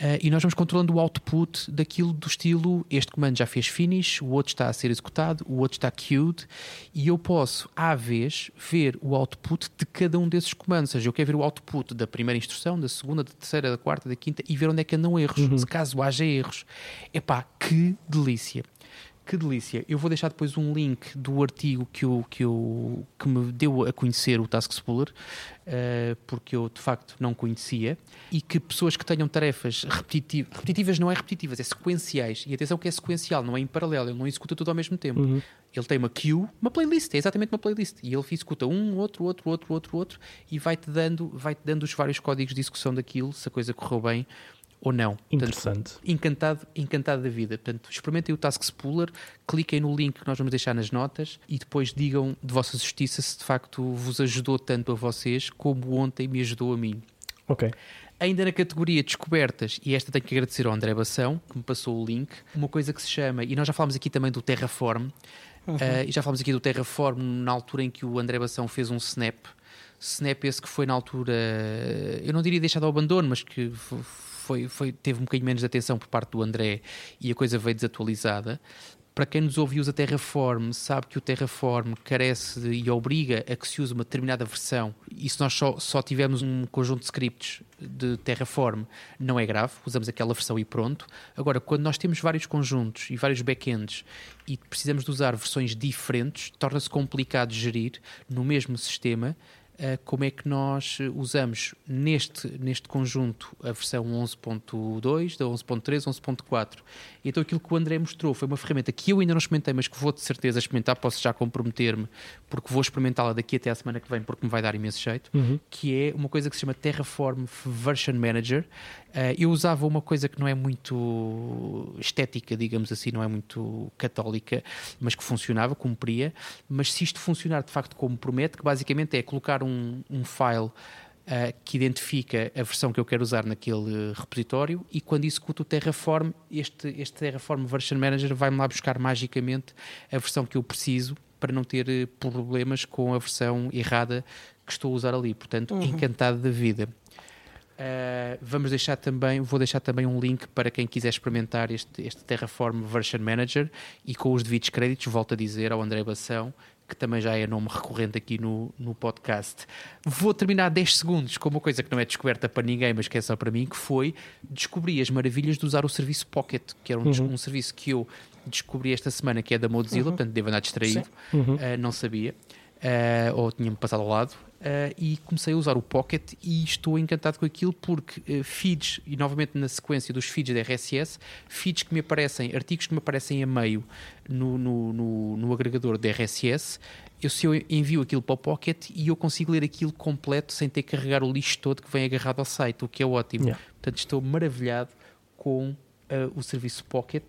Uh, e nós vamos controlando o output daquilo do estilo este comando já fez finish, o outro está a ser executado, o outro está queued e eu posso, à vez, ver o output de cada um desses comandos. Ou seja, eu quero ver o output da primeira instrução, da segunda, da terceira, da quarta, da quinta e ver onde é que andam erros, uhum. se caso haja erros. Epá, que delícia! Que delícia. Eu vou deixar depois um link do artigo que, eu, que, eu, que me deu a conhecer o Task Spooler, uh, porque eu de facto não conhecia, e que pessoas que tenham tarefas repetitivas, repetitivas não é repetitivas, é sequenciais, e atenção que é sequencial, não é em paralelo, ele não executa tudo ao mesmo tempo. Uhum. Ele tem uma queue, uma playlist, é exatamente uma playlist, e ele executa um, outro, outro, outro, outro, outro, e vai-te dando, vai -te dando os vários códigos de execução daquilo, se a coisa correu bem ou não. Interessante. Portanto, encantado, encantado da vida. Portanto, experimentem o Task Spooler, cliquem no link que nós vamos deixar nas notas e depois digam de vossa justiça se de facto vos ajudou tanto a vocês como ontem me ajudou a mim. Ok. Ainda na categoria descobertas, e esta tenho que agradecer ao André Bação, que me passou o link, uma coisa que se chama, e nós já falámos aqui também do Terraform, uhum. uh, e já falámos aqui do Terraform na altura em que o André Bação fez um snap, snap esse que foi na altura, eu não diria deixado ao abandono, mas que foi, foi, teve um bocadinho menos de atenção por parte do André e a coisa veio desatualizada. para quem nos ouve e usa Terraform, sabe que o Terraform carece de, e obriga a que se use uma determinada versão. E se nós só, só tivermos um conjunto de scripts de Terraform, não é grave, usamos aquela versão e pronto. Agora, quando nós temos vários conjuntos e vários backends e precisamos de usar versões diferentes, torna-se complicado gerir no mesmo sistema como é que nós usamos neste, neste conjunto a versão 11.2, da 11.3, 11.4. Então aquilo que o André mostrou foi uma ferramenta que eu ainda não experimentei, mas que vou de certeza experimentar, posso já comprometer-me, porque vou experimentá-la daqui até a semana que vem, porque me vai dar imenso jeito, uhum. que é uma coisa que se chama Terraform Version Manager. Uh, eu usava uma coisa que não é muito estética, digamos assim, não é muito católica, mas que funcionava, cumpria. Mas se isto funcionar de facto como promete, que basicamente é colocar um, um file Uh, que identifica a versão que eu quero usar naquele repositório e quando executo o Terraform, este, este Terraform Version Manager vai-me lá buscar magicamente a versão que eu preciso para não ter eh, problemas com a versão errada que estou a usar ali. Portanto, uhum. encantado da vida. Uh, vamos deixar também, vou deixar também um link para quem quiser experimentar este, este Terraform Version Manager e com os devidos créditos, volto a dizer ao André Bação, que também já é nome recorrente aqui no, no podcast. Vou terminar 10 segundos com uma coisa que não é descoberta para ninguém, mas que é só para mim, que foi descobrir as maravilhas de usar o serviço Pocket, que era um, uhum. um serviço que eu descobri esta semana, que é da Mozilla, uhum. portanto devo andar distraído, uhum. uh, não sabia. Uh, ou tinha-me passado ao lado, uh, e comecei a usar o Pocket e estou encantado com aquilo porque uh, feeds, e novamente na sequência dos feeds da RSS, feeds que me aparecem, artigos que me aparecem a meio no, no, no, no agregador da RSS, eu, se eu envio aquilo para o Pocket e eu consigo ler aquilo completo sem ter que carregar o lixo todo que vem agarrado ao site, o que é ótimo. Yeah. Portanto, estou maravilhado com o serviço Pocket.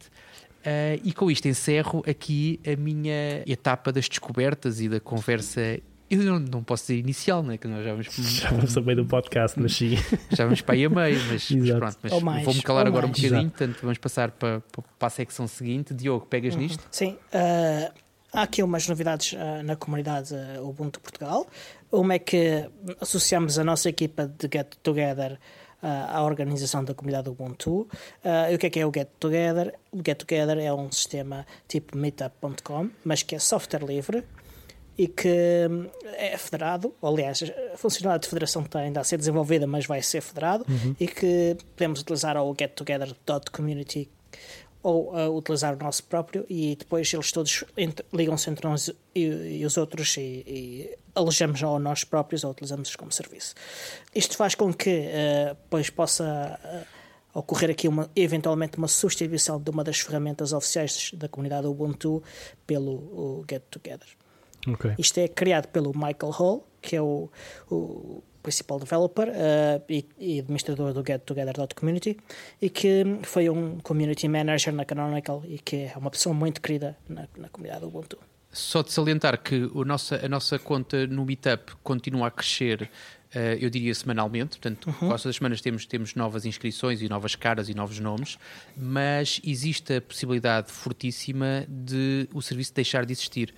Uh, e com isto encerro aqui a minha etapa das descobertas e da conversa. Eu não, não posso dizer inicial, né? que nós já vamos. Já vamos a meio do podcast, mas sim. Já vamos para aí a meio, mas, mas pronto. Mas vou-me calar agora mais. um bocadinho, Exato. portanto vamos passar para, para a secção seguinte. Diogo, pegas uhum. nisto? Sim. Uh, há aqui umas novidades uh, na comunidade uh, Ubuntu Portugal. Uma é que associamos a nossa equipa de Get Together à organização da comunidade Ubuntu. Uh, e o que é que é o Get Together? O Get Together é um sistema tipo meetup.com, mas que é software livre e que hum, é federado, aliás, a funcionalidade de federação está ainda a ser desenvolvida, mas vai ser federado, uhum. e que podemos utilizar o gettogether.community ou uh, utilizar o nosso próprio e depois eles todos ligam-se entre uns e, e os outros e, e alojamos ou nós próprios ou utilizamos como serviço. Isto faz com que uh, depois possa uh, ocorrer aqui uma, eventualmente uma substituição de uma das ferramentas oficiais da comunidade Ubuntu pelo Get Together. Okay. Isto é criado pelo Michael Hall, que é o, o principal developer uh, e, e, administrador do GetTogether.community e que foi um community manager na Canonical e que é uma pessoa muito querida na, na comunidade Ubuntu. Só de salientar que o nossa, a nossa conta no Meetup continua a crescer Uh, eu diria semanalmente, portanto, uhum. quase todas as semanas temos, temos novas inscrições e novas caras e novos nomes, mas existe a possibilidade fortíssima de o serviço deixar de existir.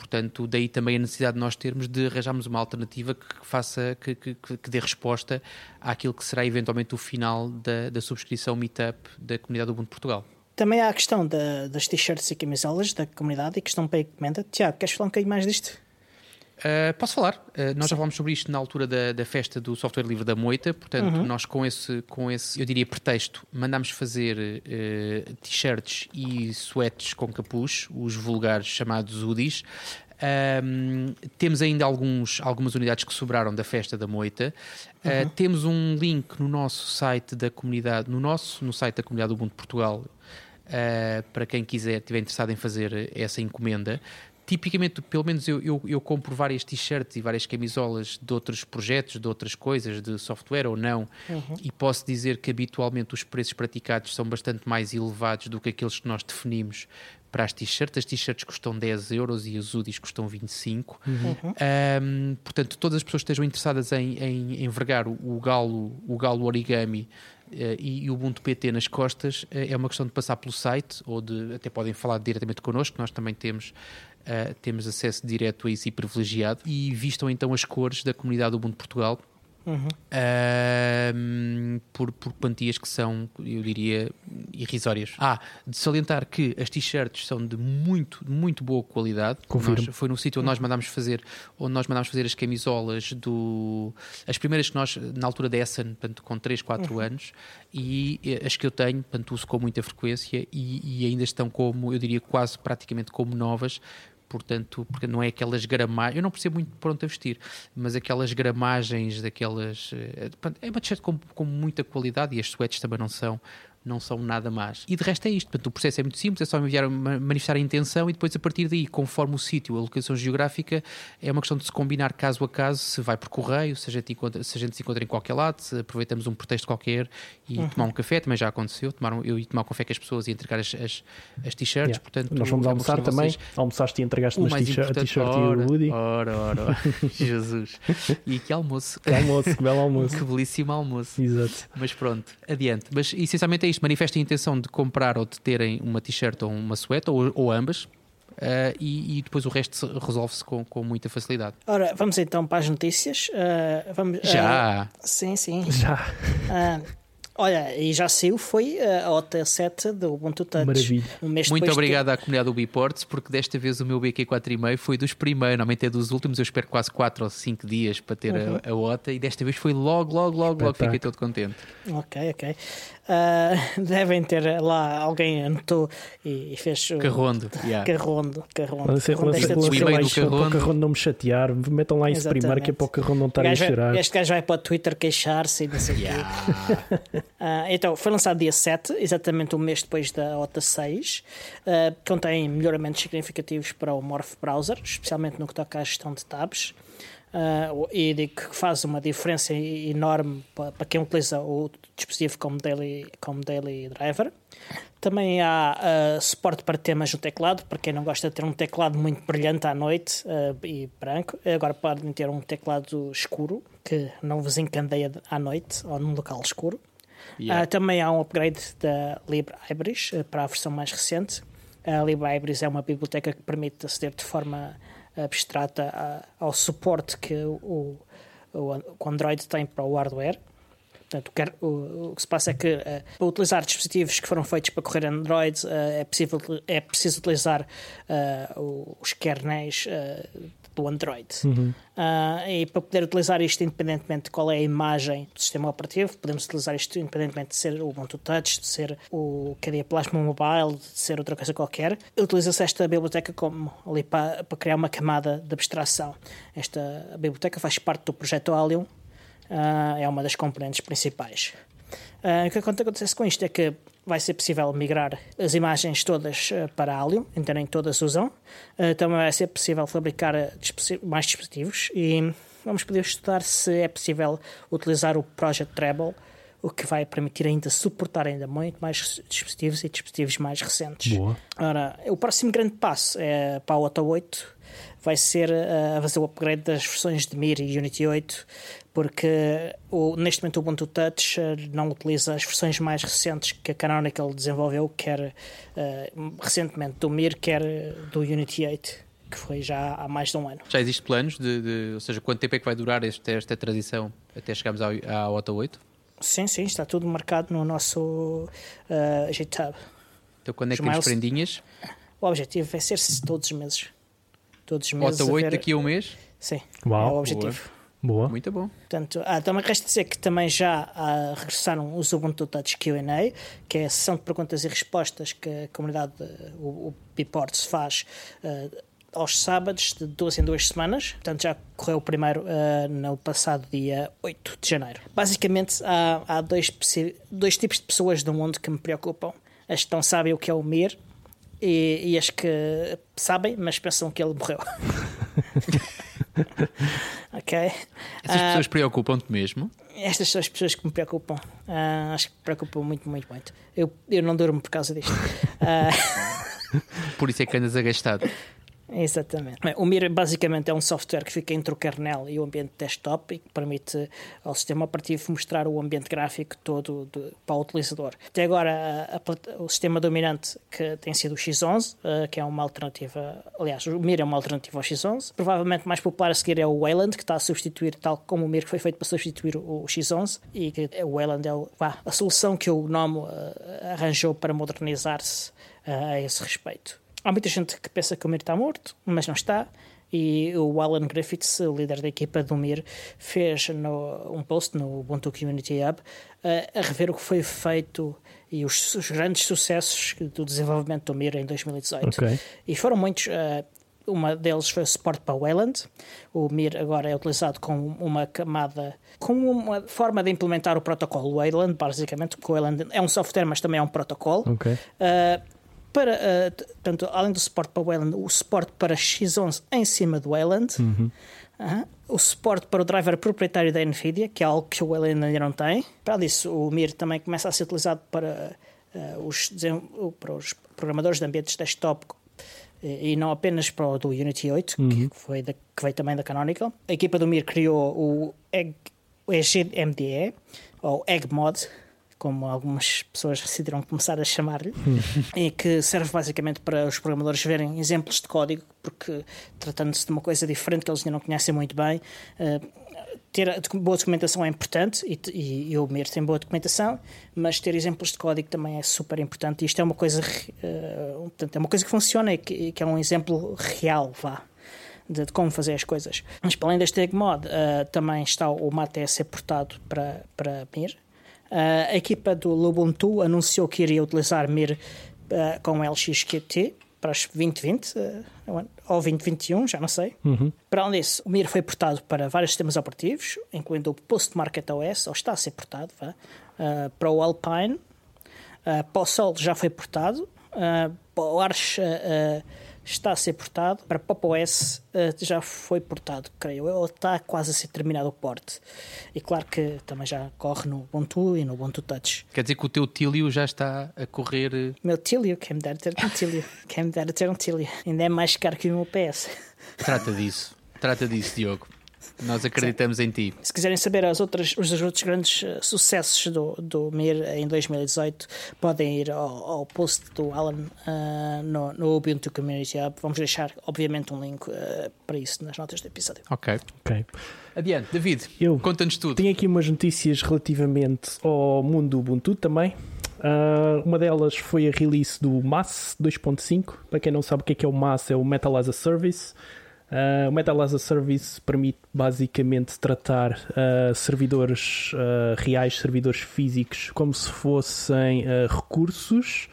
Portanto, daí também a necessidade de nós termos de arranjarmos uma alternativa que faça, que, que, que dê resposta àquilo que será eventualmente o final da, da subscrição Meetup da comunidade Ubuntu Portugal. Também há a questão da, das t-shirts e camisolas da comunidade e questão para encomenda. Tiago, queres falar um bocadinho mais disto? Uh, posso falar? Uh, nós Sim. já falámos sobre isto na altura da, da festa do software livre da Moita, portanto, uhum. nós com esse, com esse, eu diria, pretexto, mandámos fazer uh, t-shirts e sweats com capuz, os vulgares chamados hoodies. Um, temos ainda alguns, algumas unidades que sobraram da festa da Moita. Uhum. temos um link no nosso site da comunidade, no nosso, no site da comunidade do Mundo Portugal, para quem quiser, estiver interessado em fazer essa encomenda tipicamente, pelo menos eu, eu, eu compro várias t-shirts e várias camisolas de outros projetos, de outras coisas, de software ou não, uhum. e posso dizer que habitualmente os preços praticados são bastante mais elevados do que aqueles que nós definimos para as t-shirts. As t-shirts custam 10 euros e as hoodies custam 25. Uhum. Um, portanto, todas as pessoas que estejam interessadas em, em envergar o, galo, o galo origami Uh, e, e, o Ubuntu PT nas costas uh, é uma questão de passar pelo site ou de até podem falar diretamente connosco, nós também temos temos acesso direto a isso e privilegiado. E vistam então as cores da comunidade Ubuntu Portugal, Uhum. Uh, por, por quantias que são, eu diria, irrisórias. Ah, de salientar que as t-shirts são de muito, muito boa qualidade. Nós, foi no sítio onde nós mandámos fazer, onde nós mandámos fazer as camisolas do. As primeiras que nós, na altura da Essen, portanto, com 3, 4 uhum. anos, e eh, as que eu tenho, portanto, uso com muita frequência e, e ainda estão como, eu diria, quase praticamente como novas, portanto, porque não é aquelas gramagens, eu não percebo muito pronto a vestir, mas aquelas gramagens daquelas. Eh, é uma t-shirt com, com muita qualidade e as sweats também não são não são nada mais. E de resto é isto. Portanto, o processo é muito simples, é só enviar, manifestar a intenção e depois a partir daí, conforme o sítio, a locação geográfica, é uma questão de se combinar caso a caso, se vai por correio, se a gente, encontra, se, a gente se encontra em qualquer lado, se aproveitamos um pretexto qualquer e uhum. tomar um café, também já aconteceu, tomar um, eu e tomar um café com as pessoas e entregar as, as, as t-shirts. Yeah. Portanto, Nós fomos é almoçar também, almoçaste e entregaste uma t-shirt e o Woody. Ora, ora, ora. Jesus. E que almoço. Que almoço, que belo almoço. que belíssimo almoço. Exato. Mas pronto, adiante. Mas essencialmente é isto, manifestem a intenção de comprar ou de terem uma t-shirt ou uma suéte, ou, ou ambas, Uh, e, e, depois o resto resolve-se com, com muita facilidade. Ora, vamos então para as notícias. Uh, vamos, Já? sim, sim. Já. Olha, e já saiu, foi a OTA 7 do Ubuntu Touch. Maravilha. Um Muito obrigado de... à comunidade do Biports, porque desta vez o meu BQ4,5 foi dos primeiros, normalmente é dos últimos, eu espero quase 4 ou 5 dias para ter uhum. a, a OTA, e desta vez foi logo, logo, logo, logo, fiquei todo contente. Ok, ok. Uh, devem ter lá, alguém anotou e, fez. Carrondo, yeah. Carrondo, Carrondo. Lancei, lancei, lancei, lancei lá isto para o Carrondo não me chatear. Metam lá isso Exatamente. primeiro que é para o Carrondo não estar a chorar. Este gajo vai para o Twitter queixar-se e não sei o yeah. quê. Uh, então, foi lançado dia 7, exatamente um mês depois da OTA 6. Uh, contém melhoramentos significativos para o Morph Browser, especialmente no que toca à gestão de tabs. Uh, e que faz uma diferença enorme para, para quem utiliza o dispositivo como daily, como daily driver. Também há uh, suporte para temas no teclado, para quem não gosta de ter um teclado muito brilhante à noite uh, e branco. Agora podem ter um teclado escuro, que não vos encandeia à noite ou num local escuro. Yeah. também há um upgrade da LibreIbris para a versão mais recente. A LibreIbris é uma biblioteca que permite aceder de forma abstrata ao suporte que o, o, o Android tem para o hardware. Portanto, o, o, o, que se passa é que uh, para utilizar dispositivos que foram feitos para correr Android uh, é, possível, é preciso utilizar uh, os kernels do Android. Uhum. Uh, e para poder utilizar isto independentemente de qual é a imagem do sistema operativo, podemos utilizar isto independentemente de ser o Ubuntu Touch, de ser o KDE Plasma Mobile, de ser outra coisa qualquer. Utiliza-se esta biblioteca como ali para, para criar uma camada de abstração. Esta biblioteca faz parte do projeto Allium, uh, é uma das componentes principais. Uh, o que acontece com isto é que vai ser possível migrar as imagens todas uh, para Allium, então nem todas usam. Uh, também vai ser possível fabricar mais dispositivos e vamos poder estudar se é possível utilizar o Project Treble, o que vai permitir ainda suportar ainda muito mais dispositivos e dispositivos mais recentes. Boa. Ora, o próximo grande passo é para a OTA 8 vai ser a fazer o upgrade das versões de Mir e Unity 8 porque o, neste momento o Ubuntu Touch eh, não utiliza as versões mais recentes que a Canonical desenvolveu, quer uh, recentemente do Mir, quer do Unity 8 que foi já há mais de um ano. Já existe planos de, de ou seja, quanto tempo é que vai durar esta, esta transição até chegarmos ao, à OTA 8? Sim, sim, está tudo marcado no nosso uh, GitHub. Então quando é que temos prendinhas? O objetivo vai ser todos os meses. Todos os meses. OTA 8 ver... daqui a um mês? Sim, Uau, é o objetivo. Boa. Boa. Muito bom. Portanto, ah, também resta dizer que também já ah, regressaram os Ubuntu Touch Q&A, que é a sessão de perguntas e respostas que a comunidade, o, o Biports faz ah, aos sábados, de duas em duas semanas. Portanto, já correu o primeiro uh, no passado dia 8 de janeiro. Basicamente, há, há dois, dois tipos de pessoas do mundo que me preocupam. As que não sabem o que é o Mir e, e as que sabem, mas pensam que ele morreu. ok? Essas pessoas uh, preocupam-te mesmo? Estas são as pessoas que me preocupam. Uh, acho que me preocupam muito, muito, muito. Eu, eu não durmo por causa disto. Uh, por isso é que andas agastado. Exatamente. O Mir basicamente é um software que fica entre o kernel e o ambiente desktop e que permite ao sistema operativo mostrar o ambiente gráfico todo de, para o utilizador. Até agora, a, a, o sistema dominante que tem sido o X11, uh, que é uma alternativa, aliás, o Mir é uma alternativa ao X11. Provavelmente mais popular a seguir é o Wayland, que está a substituir, tal como o Mir que foi feito para substituir o, o X11, e que o Wayland é o, vá, a solução que o GNOME uh, arranjou para modernizar-se uh, a esse respeito. Há muita gente que pensa que o Mir está morto, mas não está. E o Alan Griffiths, o líder da equipa do Mir, fez no, um post no Ubuntu Community Hub uh, a rever o que foi feito e os, os, grandes sucessos do desenvolvimento do Mir em 2018. Okay. E foram muitos. Uh, uma deles foi o suporte para o Wayland. O Mir agora é utilizado com uma camada, com uma forma de implementar o protocolo Wayland, basicamente, porque o Wayland é um software, mas também é um protocolo. Okay. Uh, para, uh, portanto, além do suporte para o Wayland, o suporte para X11 em cima do Wayland, uhum. uh, o suporte para o driver proprietário da NVIDIA, que é algo que o Wayland ainda não tem. Para disso, o Mir também começa a ser utilizado para, uh, os, para os programadores de ambientes desktop e não apenas para o do Unity 8, uhum. que, foi da, que veio também da Canonical. A equipa do Mir criou o, Egg, o EGMDE, ou EggMod, como algumas pessoas decidiram começar a chamar-lhe, e que serve basicamente para os programadores verem exemplos de código, porque tratando-se de uma coisa diferente que eles ainda não conhecem muito bem, uh, ter boa documentação é importante e, e, e o MER tem boa documentação, mas ter exemplos de código também é super importante. E isto é uma coisa, uh, portanto, é uma coisa que funciona e que, que é um exemplo real, vá. De, de, como fazer as coisas. Mas para além deste EggMod, uh, também está o Mate a ser portado para, para MIR, a equipa do Lubuntu anunciou que iria utilizar Mir uh, com LXQT para os 2020 uh, ou 2021, já não sei. Uhum. Para além disso, o Mir foi portado para vários sistemas operativos, incluindo o Postmarket OS, ou está a ser portado, vá, uh, para o Alpine, uh, para o Sol já foi portado, uh, para o Arch está a ser portado. Para Pop OS uh, já foi portado, creio eu, ou está quase a ser terminado o porte. E claro que também já corre no Ubuntu e no Ubuntu Touch. Quer dizer que o teu Tilio já está a correr. Eh, meu Tilio, quem me dera ter um Tilio. quem me dera ter um Tilio. Ainda é mais caro que o meu PS. Trata disso. Trata disso, Diogo. Nós acreditamos Sim. em ti. Se quiserem saber as outras, os outros grandes uh, sucessos do, do MIR em 2018, podem ir ao, ao post do Alan uh, no, no Ubuntu Community Hub. Vamos deixar, obviamente, um link uh, para isso nas notas do episódio. Ok. Ok. Adiante, David, conta-nos tudo. Tenho aqui umas notícias relativamente ao mundo do Ubuntu também. Uh, uma delas foi a release do MAS 2.5. Para quem não sabe o que é, que é o MAS, é o Metal as a Service. Uh, o Metal as a Service permite basicamente tratar uh, servidores uh, reais, servidores físicos, como se fossem recursos,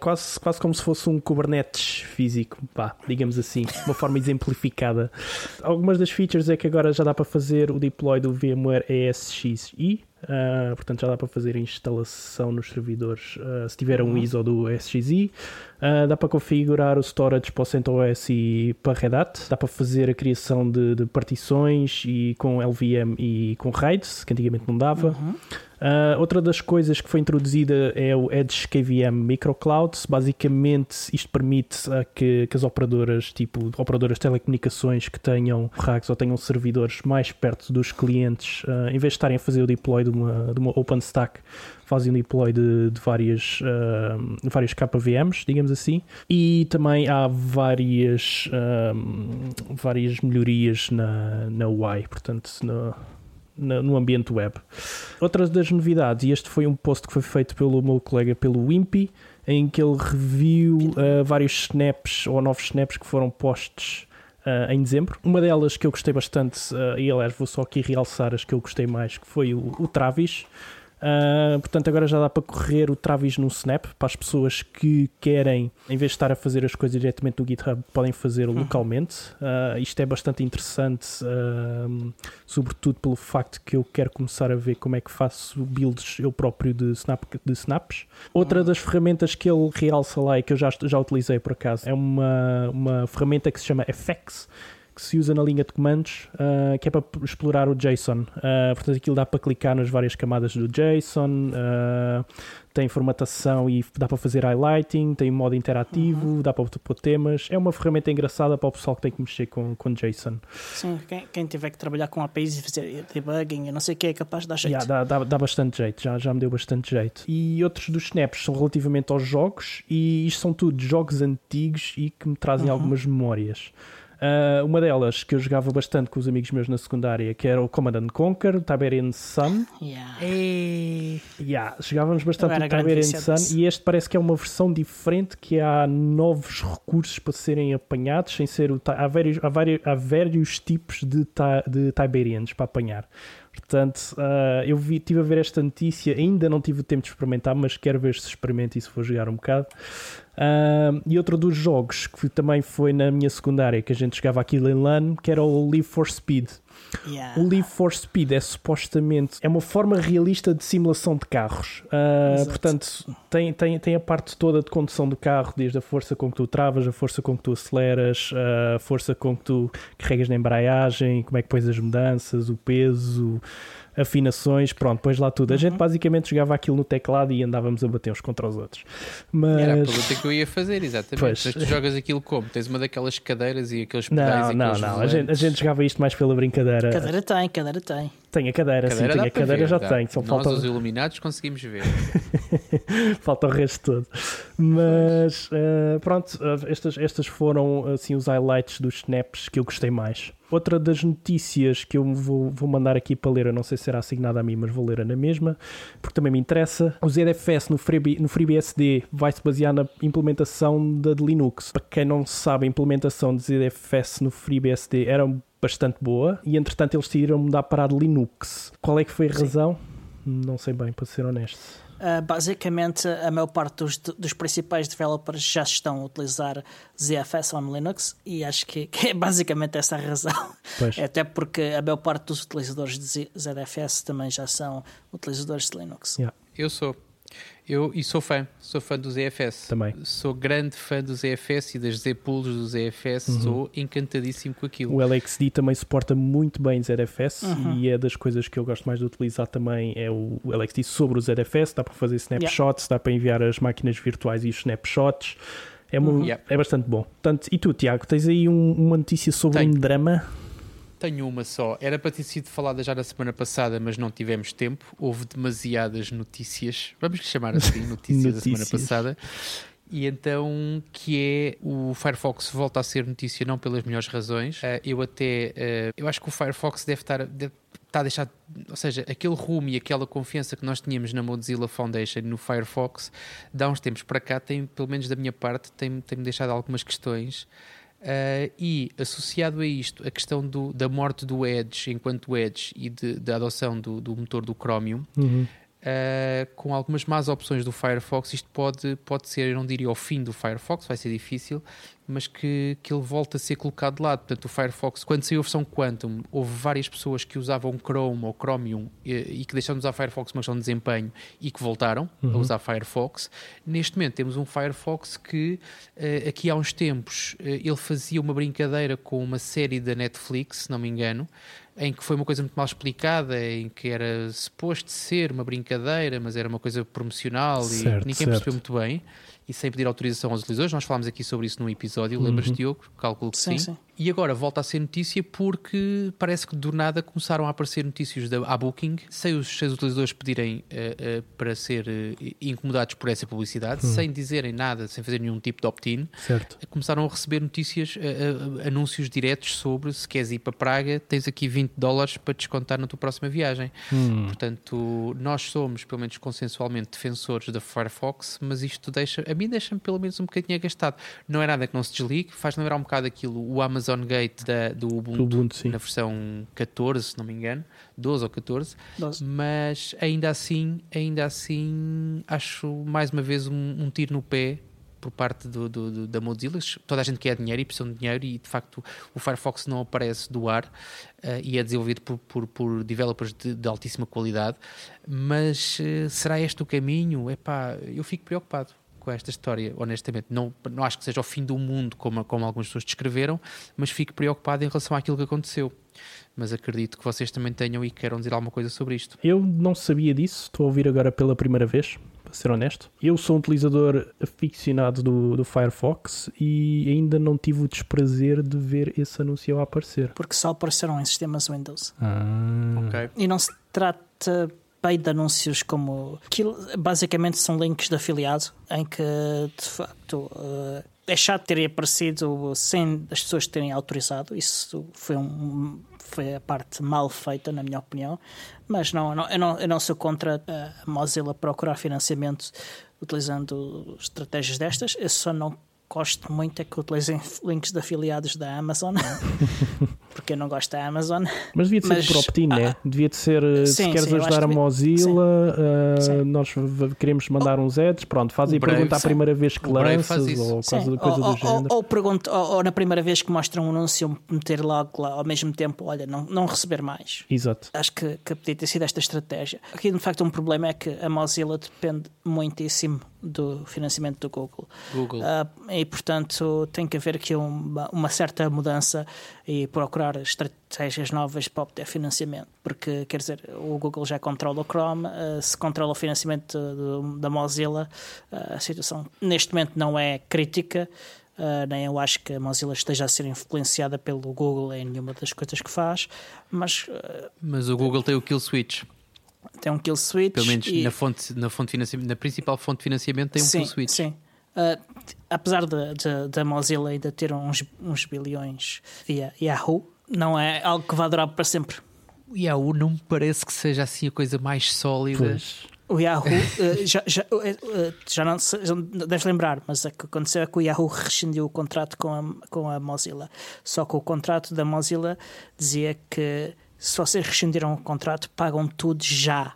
quase, quase como se fosse um Kubernetes físico, pá, digamos assim, de uma forma exemplificada. Algumas das features é que agora já dá para fazer o deploy do VMware ESXi, Uh, portanto, já dá para fazer a instalação nos servidores uh, se tiver um uhum. ISO do SXI. Uh, dá para configurar o storage para o CentOS e para Red Hat. Dá para fazer a criação de, de partições e com LVM e com RAIDs, que antigamente não dava. Uhum. Uh, outra das coisas que foi introduzida é o Edge KVM Microcloud. Basicamente, isto permite que, que, as operadoras, tipo operadoras de telecomunicações que tenham racks ou tenham servidores mais perto dos clientes, uh, em vez de estarem a fazer o deploy de uma, de uma OpenStack, fazem o deploy de, de várias, uh, várias KVMs, digamos assim. E também há várias, várias melhorias na, na UI, portanto, no, no ambiente web. Outra das novidades, e este foi um post que foi feito pelo meu colega pelo Wimpy, em que ele reviu uh, vários snaps ou novos snaps que foram postos uh, em dezembro. Uma delas que eu gostei bastante, uh, e aliás vou só aqui realçar as que eu gostei mais, que foi o, o Travis. Uh, portanto, agora já dá para correr o Travis no Snap para as pessoas que querem, em vez de estar a fazer as coisas diretamente no GitHub, podem fazer uhum. localmente. Uh, isto é bastante interessante, uh, sobretudo pelo facto que eu quero começar a ver como é que faço builds eu próprio de, snap, de snaps. Outra uhum. das ferramentas que ele realça lá e que eu já, já utilizei por acaso é uma, uma ferramenta que se chama FX que se usa na linha de comandos, uh, que é para explorar o JSON. Uh, portanto, aquilo dá para clicar nas várias camadas do JSON, uh, tem formatação e dá para fazer highlighting, tem modo interativo, uhum. dá para pôr temas. É uma ferramenta engraçada para o pessoal que tem que mexer com, com JSON. Sim, quem, quem tiver que trabalhar com APIs e fazer debugging, não sei o que é capaz de dar jeito. Yeah, dá, dá, dá bastante jeito, já, já me deu bastante jeito. E outros dos snaps são relativamente aos jogos, e isto são tudo jogos antigos e que me trazem uhum. algumas memórias. Uh, uma delas que eu jogava bastante com os amigos meus na secundária, que era o Command Conquer, o Tiberian Sun. Yeah. E... Yeah, jogávamos bastante o Tiberian Sun e este parece que é uma versão diferente, que há novos recursos para serem apanhados, sem ser o... Há vários, há vários, há vários tipos de, de Tiberians para apanhar. Portanto, uh, eu vi, tive a ver esta notícia, ainda não tive o tempo de experimentar, mas quero ver se experimento e se for jogar um bocado. Uh, e outro dos jogos que também foi na minha secundária, que a gente jogava aquilo em LAN, que era o Live for Speed. Yeah. O Live for Speed é supostamente é uma forma realista de simulação de carros. Uh, portanto, tem, tem, tem a parte toda de condução do carro, desde a força com que tu travas, a força com que tu aceleras, a força com que tu carregas na embreagem, como é que pões as mudanças, o peso afinações, pronto, pões lá tudo. A gente uhum. basicamente jogava aquilo no teclado e andávamos a bater uns contra os outros. Mas... Era a pergunta que eu ia fazer, exatamente. Pois. Mas tu jogas aquilo como? Tens uma daquelas cadeiras e aqueles pedais Não, não, não. A gente, a gente jogava isto mais pela brincadeira. Cadeira tem, cadeira tem. Tem a cadeira, cadeira sim, tem a cadeira, ver, já dá. tem. Só Nós, falta... os iluminados, conseguimos ver. falta o resto todo. Mas uh, pronto, uh, estas, estas foram assim os highlights dos snaps que eu gostei mais. Outra das notícias que eu vou, vou mandar aqui para ler, eu não sei se será assignada a mim, mas vou ler na mesma, porque também me interessa. O ZFS no, Free, no FreeBSD vai se basear na implementação da de Linux. Para quem não sabe, a implementação de ZFS no FreeBSD era bastante boa e entretanto eles decidiram mudar para a de Linux. Qual é que foi a razão? Sim. Não sei bem, para ser honesto. Uh, basicamente, a maior parte dos, dos principais developers já estão a utilizar ZFS on Linux e acho que, que é basicamente essa a razão. Pois. Até porque a maior parte dos utilizadores de ZFS também já são utilizadores de Linux. Yeah. Eu sou. Eu e sou fã, sou fã do ZFS. Também. Sou grande fã do ZFS e das Z pools do ZFS, uhum. sou encantadíssimo com aquilo. O LXD também suporta muito bem ZFS uhum. e é das coisas que eu gosto mais de utilizar também é o LXD sobre o ZFS, dá para fazer snapshots, yeah. dá para enviar as máquinas virtuais e os snapshots. É, uhum. yeah. é bastante bom. Portanto, e tu, Tiago, tens aí um, uma notícia sobre Tenho. um drama? Tenho uma só. Era para ter sido falada já na semana passada, mas não tivemos tempo. Houve demasiadas notícias. Vamos chamar assim, notícias, notícias. da semana passada. E então, que é o Firefox volta a ser notícia não pelas melhores razões. Uh, eu até, uh, eu acho que o Firefox deve estar, deve estar a deixar, ou seja, aquele rumo e aquela confiança que nós tínhamos na Mozilla Foundation no Firefox, dá uns tempos para cá, tem, pelo menos da minha parte, tem-me tem deixado algumas questões Uh, e associado a isto, a questão do, da morte do Edge enquanto Edge e da adoção do, do, motor do Chromium, uhum. Uh, com algumas más opções do Firefox, isto pode, pode ser, eu não diria o fim do Firefox, vai ser difícil, mas que, que ele volta a ser colocado de lado. Portanto, o Firefox, quando saiu a versão Quantum, houve várias pessoas que usavam Chrome ou Chromium e, e que deixaram de usar Firefox uma questão de desempenho e que voltaram uhum. a usar Firefox. Neste momento temos um Firefox que uh, aqui há uns tempos uh, ele fazia uma brincadeira com uma série da Netflix, se não me engano, em que foi uma coisa muito mal explicada, em que era suposto ser uma brincadeira, mas era uma coisa promocional certo, e ninguém certo. percebeu muito bem e sem pedir autorização aos utilizadores. Nós falámos aqui sobre isso num episódio, uhum. lembras-te, Diogo? Cálculo que sim, sim. sim. E agora volta a ser notícia porque parece que do nada começaram a aparecer notícias da Booking sem os, sem os utilizadores pedirem uh, uh, para ser uh, incomodados por essa publicidade, uhum. sem dizerem nada, sem fazer nenhum tipo de opt-in. Começaram a receber notícias, anúncios diretos sobre se queres ir para Praga, tens aqui 20 dólares para descontar na tua próxima viagem. Uhum. Portanto, nós somos, pelo menos consensualmente, defensores da Firefox, mas isto deixa, a mim deixa-me pelo menos um bocadinho agastado. Não é nada que não se desligue, faz lembrar um bocado aquilo, o Amazon Amazon Gate da, do Ubuntu, Ubuntu na versão 14, se não me engano, 12 ou 14, 12. mas ainda assim, ainda assim, acho mais uma vez um, um tiro no pé por parte do, do, do, da Mozilla. Toda a gente quer dinheiro e precisa de dinheiro, e de facto o Firefox não aparece do ar uh, e é desenvolvido por, por, por developers de, de, altíssima qualidade. Mas uh, será este o caminho? Epá, eu fico preocupado com esta história, honestamente. Não, não acho que seja o fim do mundo, como, como algumas pessoas descreveram, mas fico preocupado em relação àquilo que aconteceu. Mas acredito que vocês também tenham e queiram dizer alguma coisa sobre isto. Eu não sabia disso, estou a ouvir agora pela primeira vez para ser honesto. Eu sou um utilizador aficionado do, do Firefox e ainda não tive o desprazer de ver esse anúncio a aparecer. Porque só apareceram em sistemas Windows. Ah. Ok. E não se trata bem de anúncios como. Aquilo, basicamente são links de afiliado em que, de facto. Uh, é chato ter aparecido sem as pessoas terem autorizado. Isso foi, um, foi a parte mal feita, na minha opinião. Mas não, não, eu, não, eu não sou contra a Mozilla procurar financiamento utilizando estratégias destas. Eu só não gosto muito é que utilizem links de afiliados da Amazon, porque eu não gosto da Amazon. Mas devia de ser Mas, por opt-in, né? ah, Devia de ser, eh, se sim, queres sim, ajudar a Mozilla, eh, Sim. nós v- queremos mandar uns ads, pronto, faz Brave, pergunta a sim. primeira vez que lanças ou coisa, coisa ou, do ou- género. ou- ou pergunto, ou, ou na primeira vez que mostram um anúncio, meter logo lá ao mesmo tempo, olha, não, não receber mais. Exato. Acho que, que podia ter sido esta estratégia. Aqui, de facto, um problema é que a Mozilla depende muitíssimo do financiamento do Google. Google. Ah, e, portanto, tem que haver aqui uma, uma certa mudança e procurar estratégias novas para obter financiamento. Porque, quer dizer, o Google já controla o Chrome, ah, se controla o financiamento do- da Mozilla, ah, a situação neste momento não é crítica. ah, nem eu acho que a Mozilla esteja a ser influenciada pelo Google em nenhuma das coisas que faz, mas ah, Mas o Google tem o kill switch. Tem um kill switch. Pelo menos e- na, fonte, na, fonte na principal fonte de financiamento tem um sim, kill switch. Sim. Ah, apesar da Mozilla ainda ter uns, uns bilhões via Yahoo, não é algo que vai durar para sempre. O Yahoo não me parece que seja assim a coisa mais sólida. Pois. O Yahoo, ah, já, já, ah, já não se- já deves lembrar, mas o que aconteceu é que o Yahoo rescindiu o contrato com a, com a Mozilla. Só que o contrato da Mozilla dizia que se vocês rescindiram o contrato, pagam tudo já.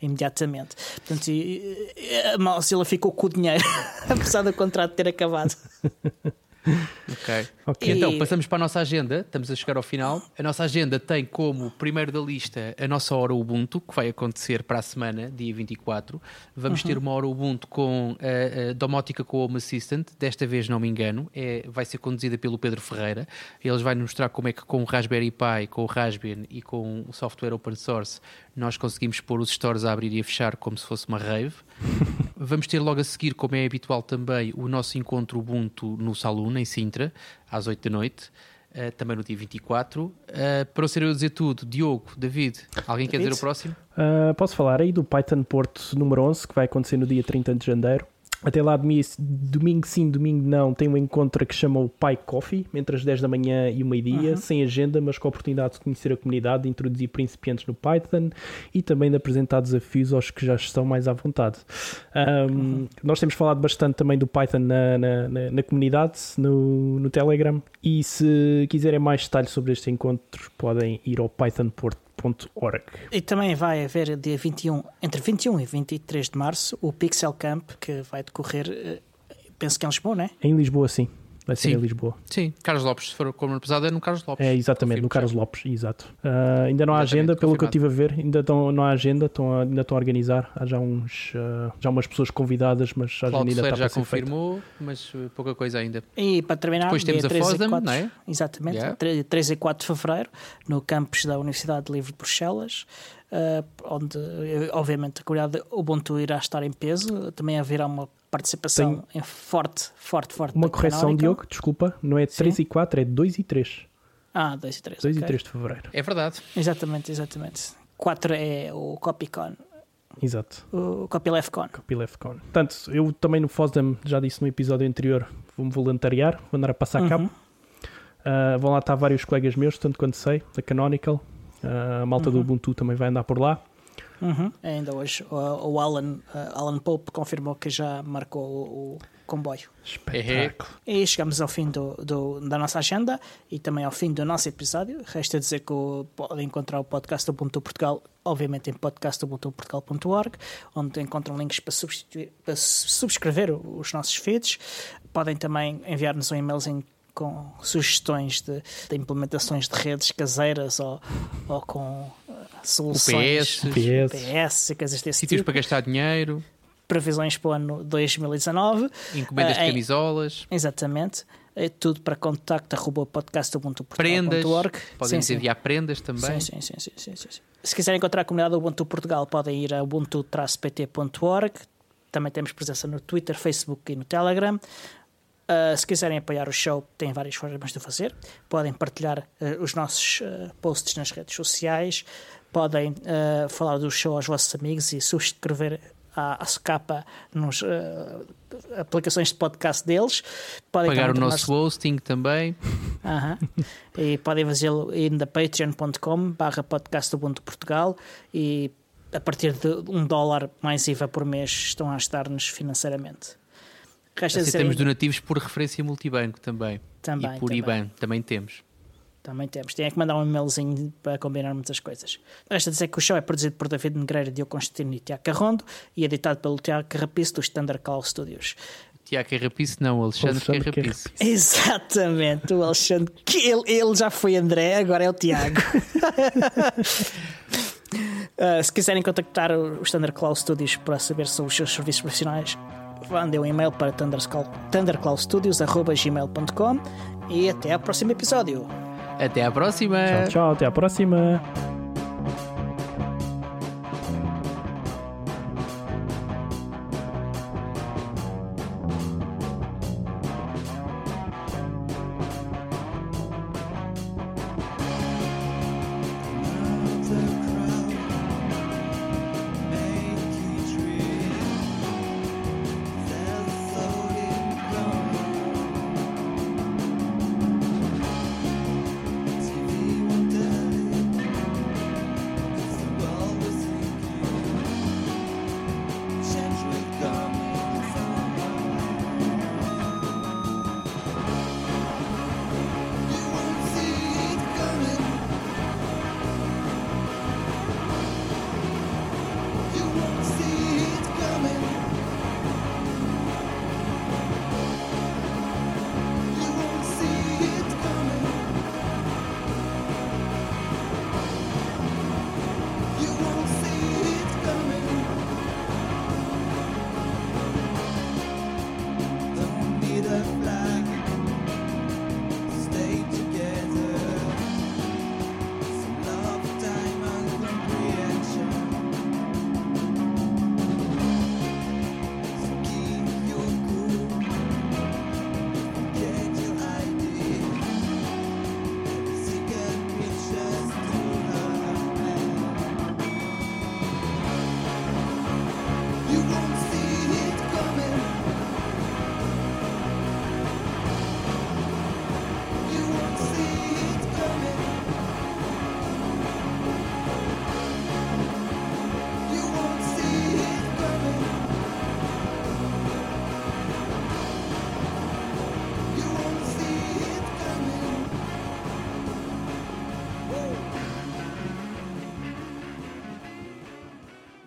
Imediatamente. Portanto, e- e- a Mozilla ficou com o dinheiro, apesar do contrato ter acabado. Ok. Ok. E- Então, passamos para a nossa agenda. Estamos a chegar ao final. A nossa agenda tem como primeiro da lista a nossa hora Ubuntu, que vai acontecer para a semana, dia 24. Vamos ter uma hora Ubuntu com a, a domótica com o Home Assistant. Desta vez, não me engano, é, vai ser conduzida pelo Pedro Ferreira. Eles vai nos mostrar como é que com o Raspberry Pi, com o Raspbian e com o software open source nós conseguimos pôr os stores a abrir e a fechar como se fosse uma rave. Vamos ter logo a seguir, como é habitual também, o nosso encontro Ubuntu no Saluna, em Sintra, às 8 da noite, eh, também no dia 24. Eh, para o ser eu dizer tudo, Diogo, David, alguém quer David? dizer o próximo? Ah, posso falar aí do Python Porto número 11, que vai acontecer no dia 30 de janeiro. Até lá, domi- domingo sim, domingo não, tem um encontro que chama o Pi Coffee, entre as 10 da manhã e o meio-dia, sem agenda, mas com a oportunidade de conhecer a comunidade, de introduzir principiantes no Python e também de apresentar desafios aos que já estão mais à vontade. Ahm, Nós temos falado bastante também do Python na, na, na- na comunidade, no, no Telegram, e se quiserem mais detalhes sobre este encontro, podem ir ao pythonporto.org. E também vai haver dia 21, entre 21 e 23 de março, o Pixel Camp, que vai decorrer, eh, penso que é em Lisboa, não é? Em Lisboa, sim. Vai ser Sim. em Lisboa. Sim, Carlos Lopes, se for como ano passado, é no Carlos Lopes. É, exatamente, no Carlos. Lopes, exato. Ah, ainda não há agenda, pelo que eu estive confirmado. a ver, ainda estão, não há agenda, estão a, ainda estão a organizar. Há já, uns, ah, já umas pessoas convidadas, mas a agenda ainda está já ser feita. confirmou, mas eh, pouca coisa ainda. E para terminar, Depois temos a 3 e FOSDEM, 4, não é? Exatamente, Yeah. 3, 3 e 4 de fevereiro, no campus da Universidade Livre de Bruxelas, eh, onde, eh, obviamente, a comunidade Ubuntu irá estar em peso. Também haverá uma participação em forte, forte, forte. Uma correção, Canonical. Diogo, desculpa, não é 3 e 4, é 2 e 3. Ah, 2 e 3. 2 e 3 de fevereiro. É verdade. Exatamente, exatamente. 4 é o CopyCon, Exato. o CopyLeftCon. CopyLeftCon. Portanto, eu também no FOSDEM, já disse no episódio anterior, vou-me voluntariar, vou andar a passar Uhum. cabo. Ah, vão lá estar vários colegas meus, tanto quanto sei, da Canonical. Ah, a malta do Ubuntu também vai andar por lá. Uhum. Ainda hoje o, o Alan, eh, Alan Pope confirmou que já marcou o, o comboio. Espetáculo. E chegamos ao fim do, do- da nossa agenda e também ao fim do nosso episódio. Resta dizer que podem encontrar o podcast Ubuntu Portugal, obviamente em podcastubuntuportugal.org, onde encontram links para, substituir, para su- subscrever os nossos feeds. Podem também enviar-nos um e-mailzinho com sugestões de, de implementações de redes caseiras ou, ou com soluções UPS, PS. PS e coisas desse sítios tipo. para gastar dinheiro. previsões para o ano 2019. Encomendas uh, de camisolas. Exatamente. É tudo para contacto.podcasta.portugal.org. Prendas. Podem enviar prendas também. Sim, sim, sim, sim, sim, Se quiserem encontrar a comunidade Ubuntu Portugal, podem ir a ubuntu-pt.org. Também temos presença no Twitter, Facebook e no Telegram. Uh, se quiserem apoiar o show, têm várias formas de fazer. Podem partilhar uh, os nossos uh, posts nas redes sociais, podem falar do show aos vossos amigos e subscrever a, a capa nas aplicações de podcast deles. Podem Pagar o nosso hosting também. -huh. e podem fazê-lo indo a patreon.com barra podcast Ubuntu Portugal e a partir de um dólar mais IVA por mês estão a ajudar-nos financeiramente. Resta Aceitamos donativos por referência multibanco também. Também. E por também. IBAN também temos. Também temos. Tem é que mandar um e-mailzinho para combinar muitas coisas. Resta dizer que o show é produzido por David Negreira, Diogo Constantino e Tiago Carrondo e editado pelo Tiago Carrapice dos Standard Call Studios. Tiago Carrapice, não, Alexandre, Alexandre Carrapice. Exatamente, o Alexandre. Que ele, ele já foi André, agora é o Tiago. uh, se quiserem contactar o Standard Cloud Studios para saber sobre os seus serviços profissionais, mandem um e-mail para thundercloudstudios.gmail.com e até ao próximo episódio. Até a próxima! Tchau, tchau, até a próxima!